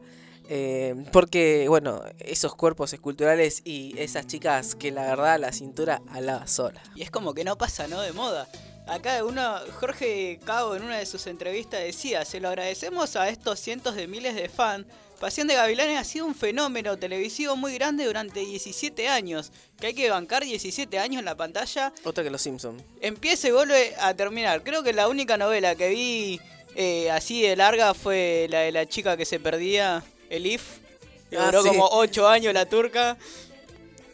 Eh, porque, bueno, esos cuerpos esculturales y esas chicas que la verdad la cintura alaba sola. Y es como que no pasa, ¿no? De moda. Acá uno, Jorge Cabo en una de sus entrevistas decía, se lo agradecemos a estos cientos de miles de fans. Pasión de Gavilanes ha sido un fenómeno televisivo muy grande durante 17 años. Que hay que bancar 17 años en la pantalla. Otra que los Simpsons. Empieza y vuelve a terminar. Creo que la única novela que vi eh, así de larga fue la de la chica que se perdía, Elif. que Ah, duró sí. como 8 años la turca.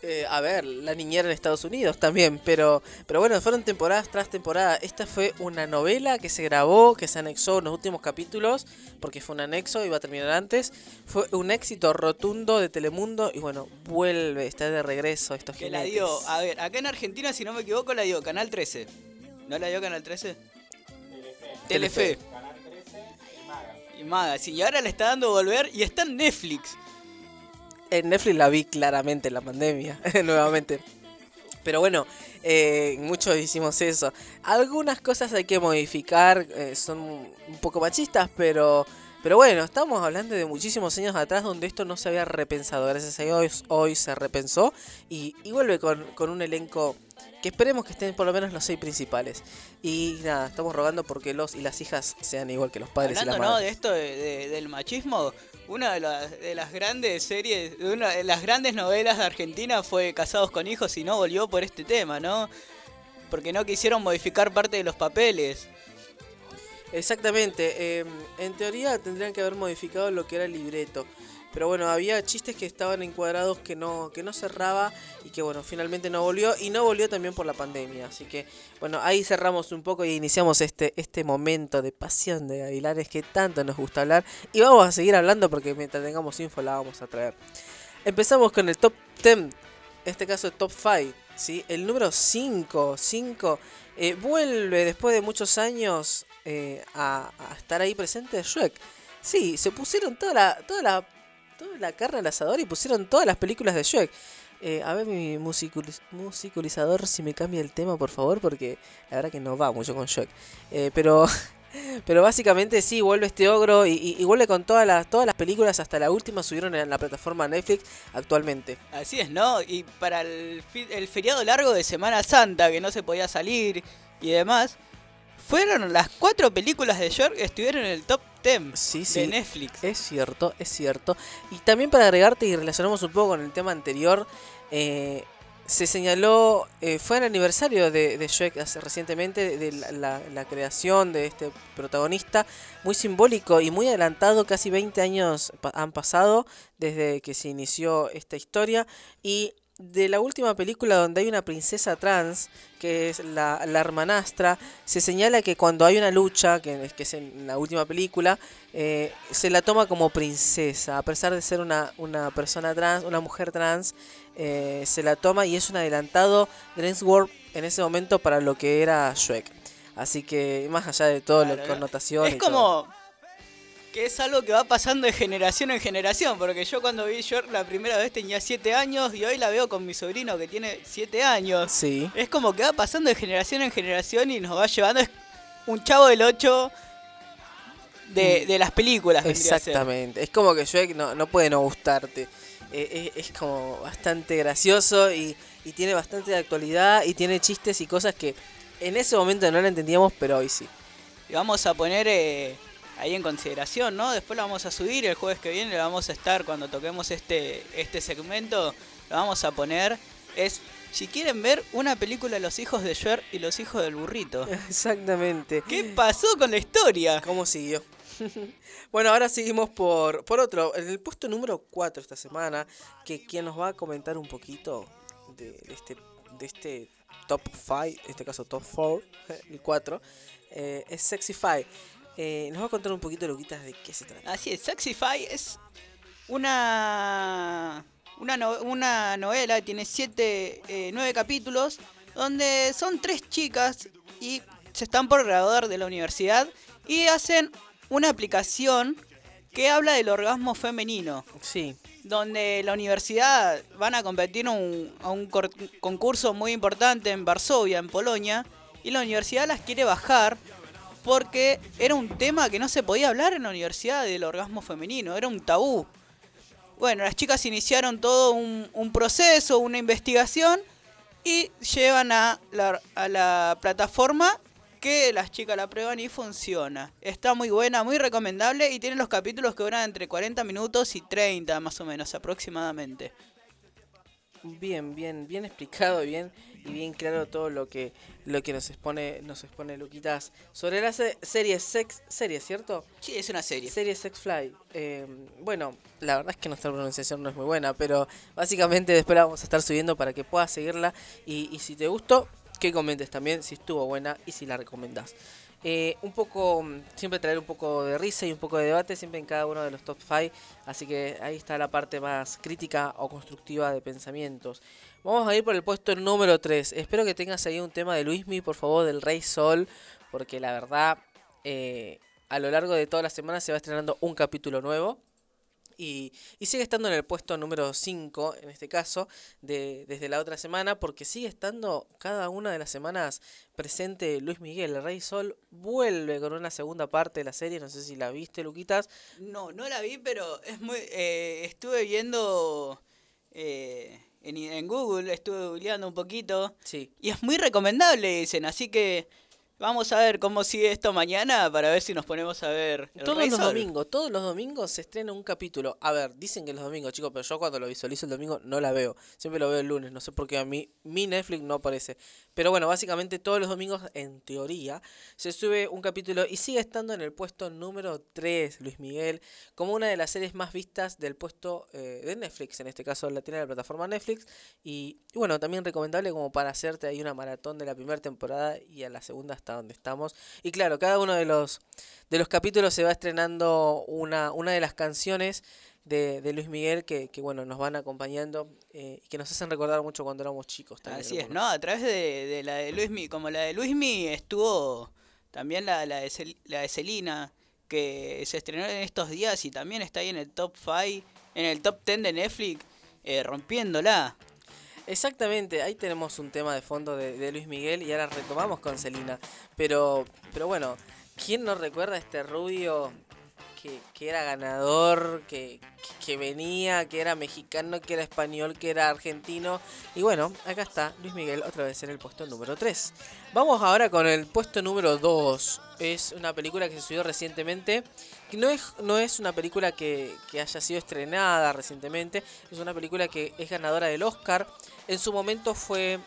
Eh, a ver, la niñera en Estados Unidos también, pero, pero bueno, fueron temporadas tras temporada. Esta fue una novela que se grabó, que se anexó en los últimos capítulos, porque fue un anexo, iba a terminar antes. Fue un éxito rotundo de Telemundo y bueno, vuelve, está de regreso estos Que la dio, a ver, acá en Argentina, si no me equivoco, la dio Canal 13. ¿No la dio Canal 13? Telefe. Y Magazine. Y ahora le está dando volver y está en Netflix. En Netflix la vi claramente en la pandemia, nuevamente. Pero bueno, eh, muchos hicimos eso. Algunas cosas hay que modificar, eh, son un poco machistas, pero, pero bueno, estamos hablando de muchísimos años atrás donde esto no se había repensado. Gracias a Dios hoy se repensó y, y vuelve con, con un elenco que esperemos que estén por lo menos los seis principales. Y nada, estamos rogando porque los y las hijas sean igual que los padres y las ¿no? madres. de esto de- de- del machismo, una de las, de las grandes series, de una de las grandes novelas de Argentina fue Casados con Hijos y no volvió por este tema, ¿no? Porque no quisieron modificar parte de los papeles. Exactamente, eh, en teoría tendrían que haber modificado lo que era el libreto. Pero bueno, había chistes que estaban encuadrados que no, que no cerraba y que bueno, finalmente no volvió y no volvió también por la pandemia. Así que bueno, ahí cerramos un poco y iniciamos este, este momento de pasión de Gavilanes que tanto nos gusta hablar. Y vamos a seguir hablando porque mientras tengamos info la vamos a traer. Empezamos con el top 10, en este caso el top 5, ¿sí? El número 5, 5, eh, vuelve después de muchos años eh, a, a estar ahí presente Shrek. Sí, se pusieron toda la, toda la, toda la carne al asador y pusieron todas las películas de Shrek. Eh, a ver mi musicalizador si me cambia el tema, por favor, porque la verdad que no va mucho con Shrek. Eh, pero, pero básicamente sí, vuelve este ogro y, y- vuelve con todas las, todas las películas, hasta la última subieron en la plataforma Netflix actualmente. Así es, ¿no? Y para el feriado largo de Semana Santa, que no se podía salir y demás, fueron las cuatro películas de York que estuvieron en el top 10 Sí, de sí. Netflix. Es cierto, es cierto. Y también para agregarte y relacionamos un poco con el tema anterior, eh, se señaló, eh, fue el aniversario de, de Shrek hace recientemente, de la, la- la creación de este protagonista, muy simbólico y muy adelantado, casi 20 años pa- han pasado desde que se inició esta historia. Y de la última película donde hay una princesa trans, que es la, la hermanastra, se señala que cuando hay una lucha, que es, que es en la última película, eh, se la toma como princesa, a pesar de ser una, una persona trans, una mujer trans, eh, se la toma y es un adelantado World en ese momento para lo que era Shrek. Así que más allá de todo Claro, Es y todo. Que es algo que va pasando de generación en generación, porque yo cuando vi York la primera vez tenía 7 años y hoy la veo con mi sobrino que tiene 7 años. Sí. Es como que va pasando de generación en generación y nos va llevando es un chavo del 8 de, de las películas. Exactamente. Es como que Shrek no, no puede no gustarte. Eh, es, es como bastante gracioso y, y tiene bastante de actualidad y tiene chistes y cosas que en ese momento no lo entendíamos, pero hoy sí. Y vamos a poner eh, ahí en consideración, ¿no? Después lo vamos a subir el jueves que viene, lo vamos a estar cuando toquemos este, este segmento, lo vamos a poner. Es, si quieren ver una película de los hijos de Shrek y los hijos del burrito. Exactamente. ¿Qué pasó con la historia? ¿Cómo siguió? bueno, ahora seguimos por, por otro. En el puesto número 4 esta semana, que quien nos va a comentar un poquito de, de este, de este top 5, en este caso top 4, el 4, eh, es Sexify. Eh, nos va a contar un poquito, Luquitas, de qué se trata. Así es, Sexify es una una, no- una novela, tiene siete, eh, nueve capítulos, donde son tres chicas y se están por graduar de la universidad y hacen una aplicación que habla del orgasmo femenino, Sí, donde la universidad van a competir un- a un concurso muy importante en Varsovia, en Polonia, y la universidad las quiere bajar porque era un tema que no se podía hablar en la universidad del orgasmo femenino, era un tabú. Bueno, las chicas iniciaron todo un, proceso, una investigación y llevan a la, a la plataforma que las chicas la prueban y funciona. Está muy buena, muy recomendable y tiene los capítulos que duran entre 40 minutos y 30 más o menos aproximadamente. Bien, bien, bien explicado, bien y bien claro todo lo que lo que nos expone nos expone Luquitas sobre la se- serie Sex serie, ¿cierto? Sí, es una serie. Serie Sex Fly. Eh, bueno, la verdad es que nuestra pronunciación no es muy buena, pero básicamente después la vamos a estar subiendo para que puedas seguirla y, y si te gustó, que comentes también si estuvo buena y si la recomendás. Eh, un poco, siempre traer un poco de risa y un poco de debate siempre en cada uno de los top 5, así que ahí está la parte más crítica o constructiva de pensamientos. Vamos a ir por el puesto número 3. Espero que tengas ahí un tema de Luismi, por favor, del Rey Sol, porque la verdad, eh, a lo largo de toda la semana se va estrenando un capítulo nuevo. Y, y sigue estando en el puesto número 5, en este caso, de, desde la otra semana, porque sigue estando cada una de las semanas presente Luis Miguel. El Rey Sol vuelve con una segunda parte de la serie, no sé si la viste, Luquitas. No, no la vi, pero es muy. eh, estuve viendo eh, en, en Google, estuve googleando un poquito. Sí. Y es muy recomendable, dicen. Así que vamos a ver cómo sigue esto mañana para ver si nos ponemos a ver. el Todos los domingos, todos los domingos se estrena un capítulo. A ver, dicen que los domingos, chicos, pero yo cuando lo visualizo el domingo no la veo. Siempre lo veo el lunes, no sé por qué a mí mi Netflix no aparece. Pero bueno, básicamente todos los domingos, en teoría, se sube un capítulo y sigue estando en el puesto número 3, Luis Miguel, como una de las series más vistas del puesto eh, de Netflix. En este caso la tiene la plataforma Netflix. Y, y bueno, también recomendable como para hacerte ahí una maratón de la primera temporada y a la segunda hasta donde estamos. Y claro, cada uno de los de los capítulos se va estrenando una, una de las canciones de, de Luis Miguel que, que, bueno nos van acompañando eh, y que nos hacen recordar mucho cuando éramos chicos también. Así es, algunos. ¿no? A través de, de la de Luismi, como la de Luismi estuvo también la, la, de, Cel- la de Celina, que se estrenó en estos días y también está ahí en el top 5, en el top 10 de Netflix, eh, rompiéndola. Exactamente, ahí tenemos un tema de fondo de, de Luis Miguel y ahora retomamos con Celina. Pero, pero bueno, ¿quién no recuerda a este rubio que, que era ganador, que, que, venía, que era mexicano, que era español, que era argentino? Y bueno, acá está Luis Miguel otra vez en el puesto número 3. Vamos ahora con el puesto número 2. Es una película que se subió recientemente. No es, no es una película que, que haya sido estrenada recientemente. Es una película que es ganadora del Oscar. En su momento fue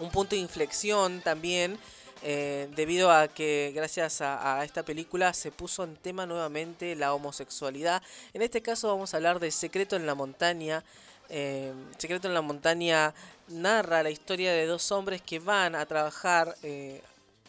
un punto de inflexión también. Eh, debido a que gracias a, esta película se puso en tema nuevamente la homosexualidad. En este caso vamos a hablar de Secreto en la Montaña. Eh, Secreto en la Montaña narra la historia de dos hombres que van a trabajar eh,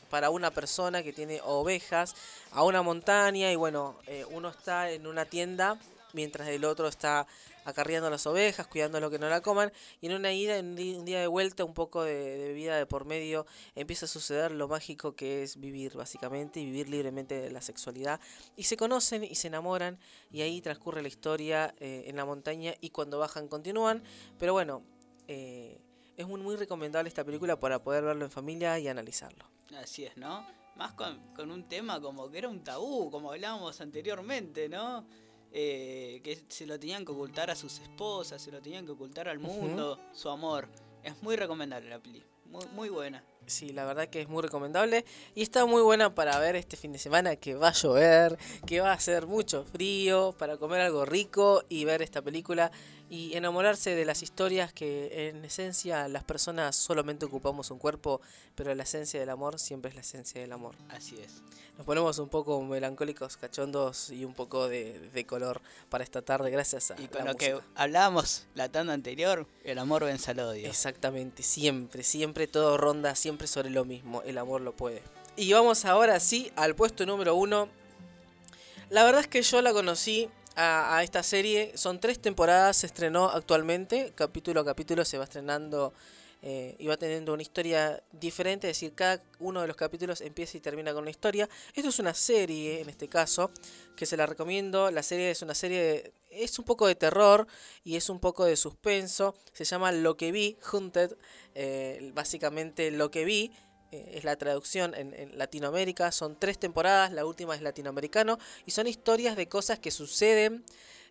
para una persona que tiene ovejas a una montaña y bueno, uno está en una tienda mientras el otro está acarreando las ovejas, cuidando lo que no la coman y en una ida, en un día de vuelta, un poco de, vida de por medio, empieza a suceder lo mágico que es vivir básicamente y vivir libremente de la sexualidad y se conocen y se enamoran y ahí transcurre la historia eh, en la montaña y cuando bajan continúan, pero bueno, eh, es muy, muy recomendable esta película para poder verlo en familia y analizarlo. Así es, ¿no? Más con, con un tema como que era un tabú, como hablábamos anteriormente, ¿no? Eh, que se lo tenían que ocultar a sus esposas, se lo tenían que ocultar al mundo, su amor. Es muy recomendable la peli, muy, muy buena. Sí, la verdad que es muy recomendable y está muy buena para ver este fin de semana que va a llover, que va a hacer mucho frío, para comer algo rico y ver esta película y enamorarse de las historias que en esencia las personas solamente ocupamos un cuerpo, pero la esencia del amor siempre es la esencia del amor. Así es. Nos ponemos un poco melancólicos, cachondos y un poco de, de color para esta tarde gracias a Y con la lo que música. hablábamos la tanda anterior, el amor vence al odio. Exactamente, siempre, siempre todo ronda siempre sobre lo mismo, el amor lo puede. Y vamos ahora sí al puesto número uno. La verdad es que yo la conocí a, esta serie, son tres temporadas, se estrenó actualmente, capítulo a capítulo se va estrenando eh, y va teniendo una historia diferente, es decir, cada uno de los capítulos empieza y termina con una historia. Esto es una serie, en este caso, que se la recomiendo. La serie es una serie, es un poco de terror y es un poco de suspenso. Se llama Lo que vi, Hunted. eh, básicamente Lo que vi eh, es la traducción en, en Latinoamérica. Son tres temporadas, la última es latinoamericano y son historias de cosas que suceden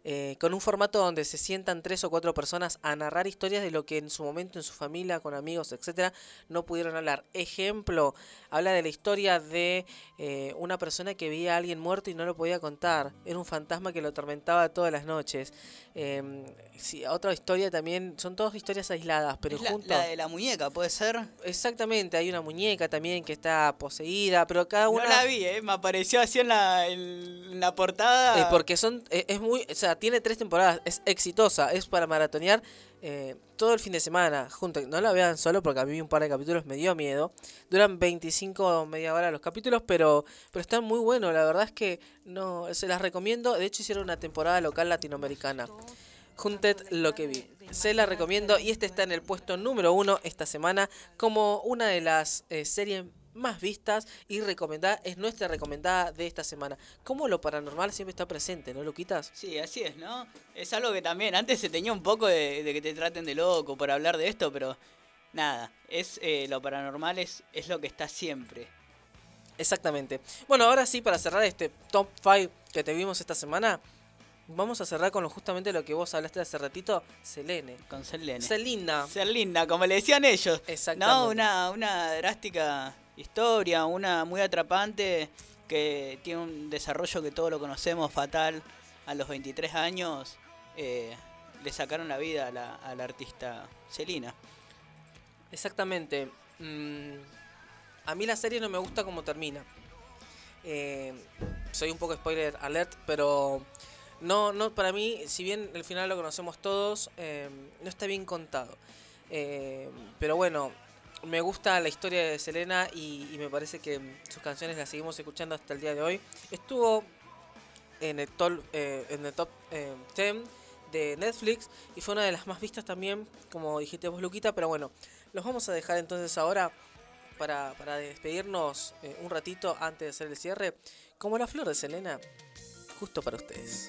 eh, con un formato donde se sientan tres o cuatro personas a narrar historias de lo que en su momento en su familia, con amigos, etcétera, no pudieron hablar. Ejemplo, habla de la historia de eh, una persona que veía a alguien muerto y no lo podía contar. Era un fantasma que lo atormentaba todas las noches. Em, sí, otra historia también, son todas historias aisladas, pero la, juntas. la de la muñeca, ¿puede ser? Exactamente, hay una muñeca también que está poseída, pero cada una... No la vi, ¿eh? Me apareció así en la, en la portada. Porque son, eh, es muy, o sea, tiene tres temporadas, es exitosa, es para maratonear eh, todo el fin de semana. Junto, no la vean solo porque a mí un par de capítulos me dio miedo. Duran 25 o media hora los capítulos, pero, pero están muy buenos. La verdad es que no, se las recomiendo. De hecho hicieron una temporada local latinoamericana. Hunted lo que vi. Se la recomiendo y este está en el puesto número uno esta semana como una de las eh, series más vistas y recomendada, es nuestra recomendada de esta semana. Como lo paranormal siempre está presente, ¿no, Luquitas? Sí, así es, ¿no? Es algo que también antes se tenía un poco de, de que te traten de loco por hablar de esto, pero nada, es eh, lo paranormal es, es lo que está siempre. Exactamente. Bueno, ahora sí, para cerrar este top 5 que te vimos esta semana, vamos a cerrar con lo, justamente lo que vos hablaste hace ratito, Selene. Con ser Lene. Selina. Ser linda, como le decían ellos. Exactamente. No, una, una drástica historia, una muy atrapante que tiene un desarrollo que todos lo conocemos fatal. A los 23 años eh, le sacaron la vida a la, artista Celina. Exactamente. Mm, a mí la serie no me gusta como termina. Eh, soy un poco spoiler alert, pero no, no, para mí, si bien el final lo conocemos todos, eh, no está bien contado. Pero bueno, me gusta la historia de Selena y, me parece que sus canciones las seguimos escuchando hasta el día de hoy. Estuvo en el, eh, en el top eh, 10 de Netflix y fue una de las más vistas también, como dijiste vos, Luquita. Pero bueno, los vamos a dejar entonces ahora para, para despedirnos eh, un ratito antes de hacer el cierre. Como la flor de Selena, justo para ustedes.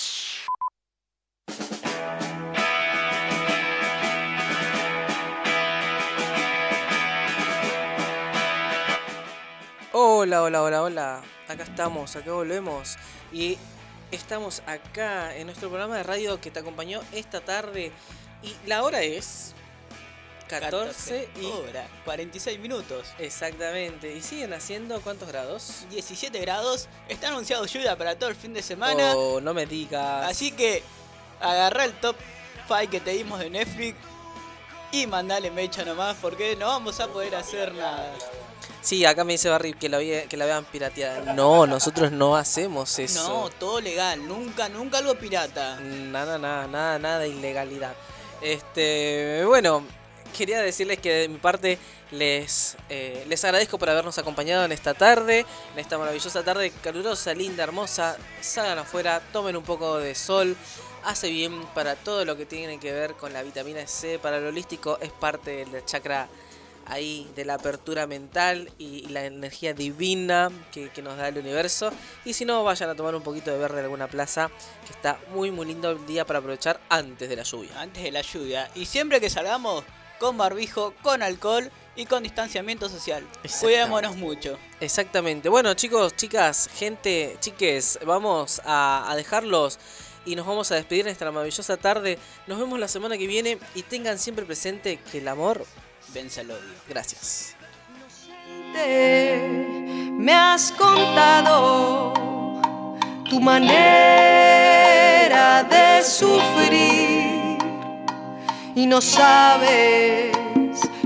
Hola, hola, hola, hola. Acá estamos, acá volvemos. Y estamos acá en nuestro programa de radio que te acompañó esta tarde. Y la hora es 14 y... hora, 46 minutos. Exactamente. ¿Y siguen haciendo cuántos grados? 17 grados. Está anunciado lluvia para todo el fin de semana. Oh, no me digas. Así que agarra el top 5 que te dimos de Netflix y mandale mecha nomás porque no vamos a poder hacer nada. Sí, acá me dice Barry que la, que la vean pirateada. No, nosotros no hacemos eso. No, todo legal, nunca, nunca algo pirata. Nada, nada, nada, nada de ilegalidad. Este, bueno, quería decirles que de mi parte les, eh, les agradezco por habernos acompañado en esta tarde, en esta maravillosa tarde, calurosa, linda, hermosa. Salgan afuera, tomen un poco de sol. Hace bien para todo lo que tiene que ver con la vitamina C. Para lo holístico es parte del chakra ahí de la apertura mental y, y la energía divina que, que nos da el universo. Y si no, vayan a tomar un poquito de verde en alguna plaza, que está muy muy lindo el día para aprovechar antes de la lluvia. Antes de la lluvia. Y siempre que salgamos con barbijo, con alcohol y con distanciamiento social. Cuidémonos mucho. Exactamente. Bueno, chicos, chicas, gente, chiques, vamos a, a dejarlos y nos vamos a despedir en esta maravillosa tarde. Nos vemos la semana que viene y tengan siempre presente que el amor... Vence el odio. Gracias. me has contado tu manera de sufrir y no sabes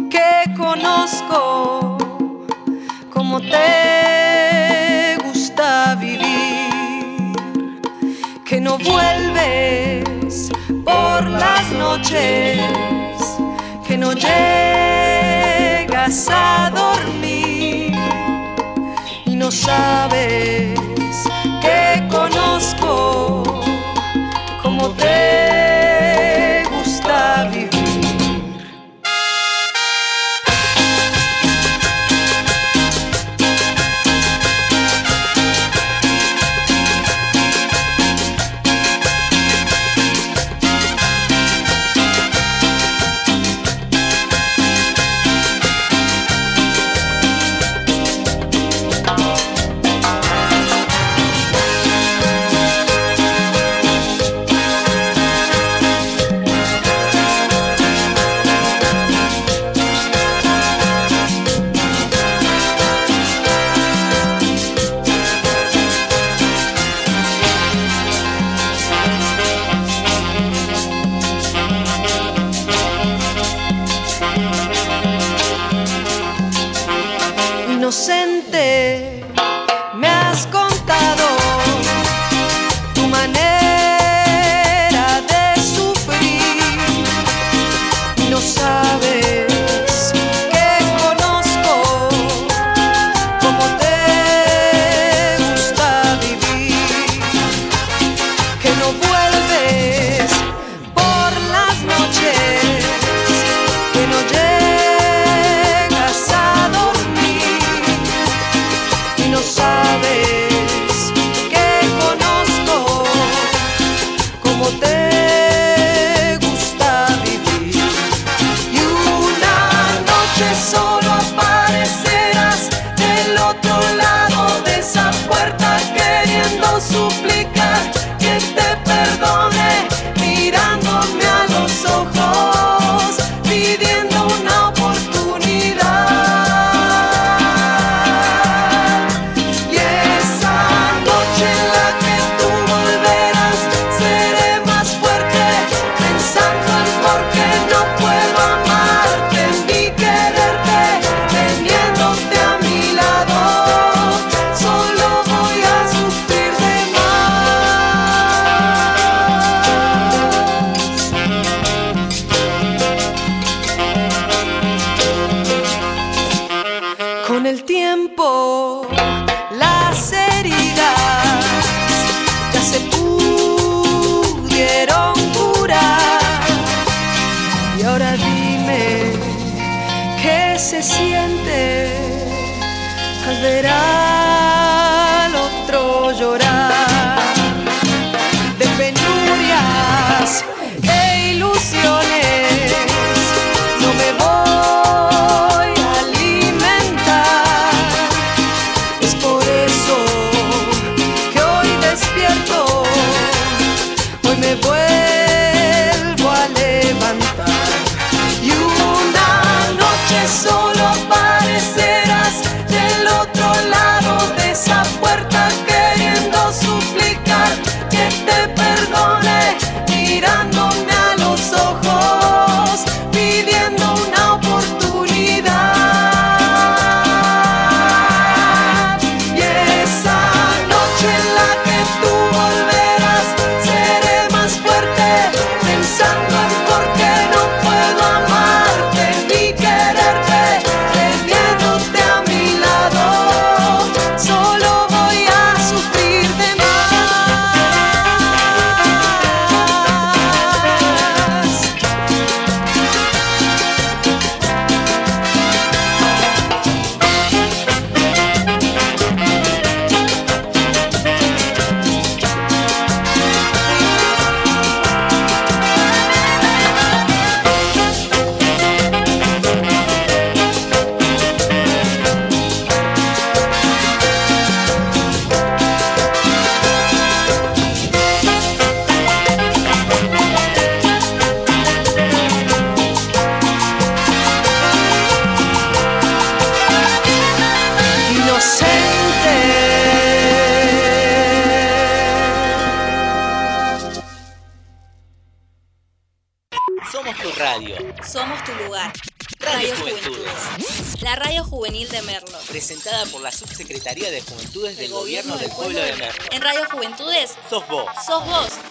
que conozco cómo te gusta vivir, que no vuelves por las noches, no llegas a dormir y no sabes Sos.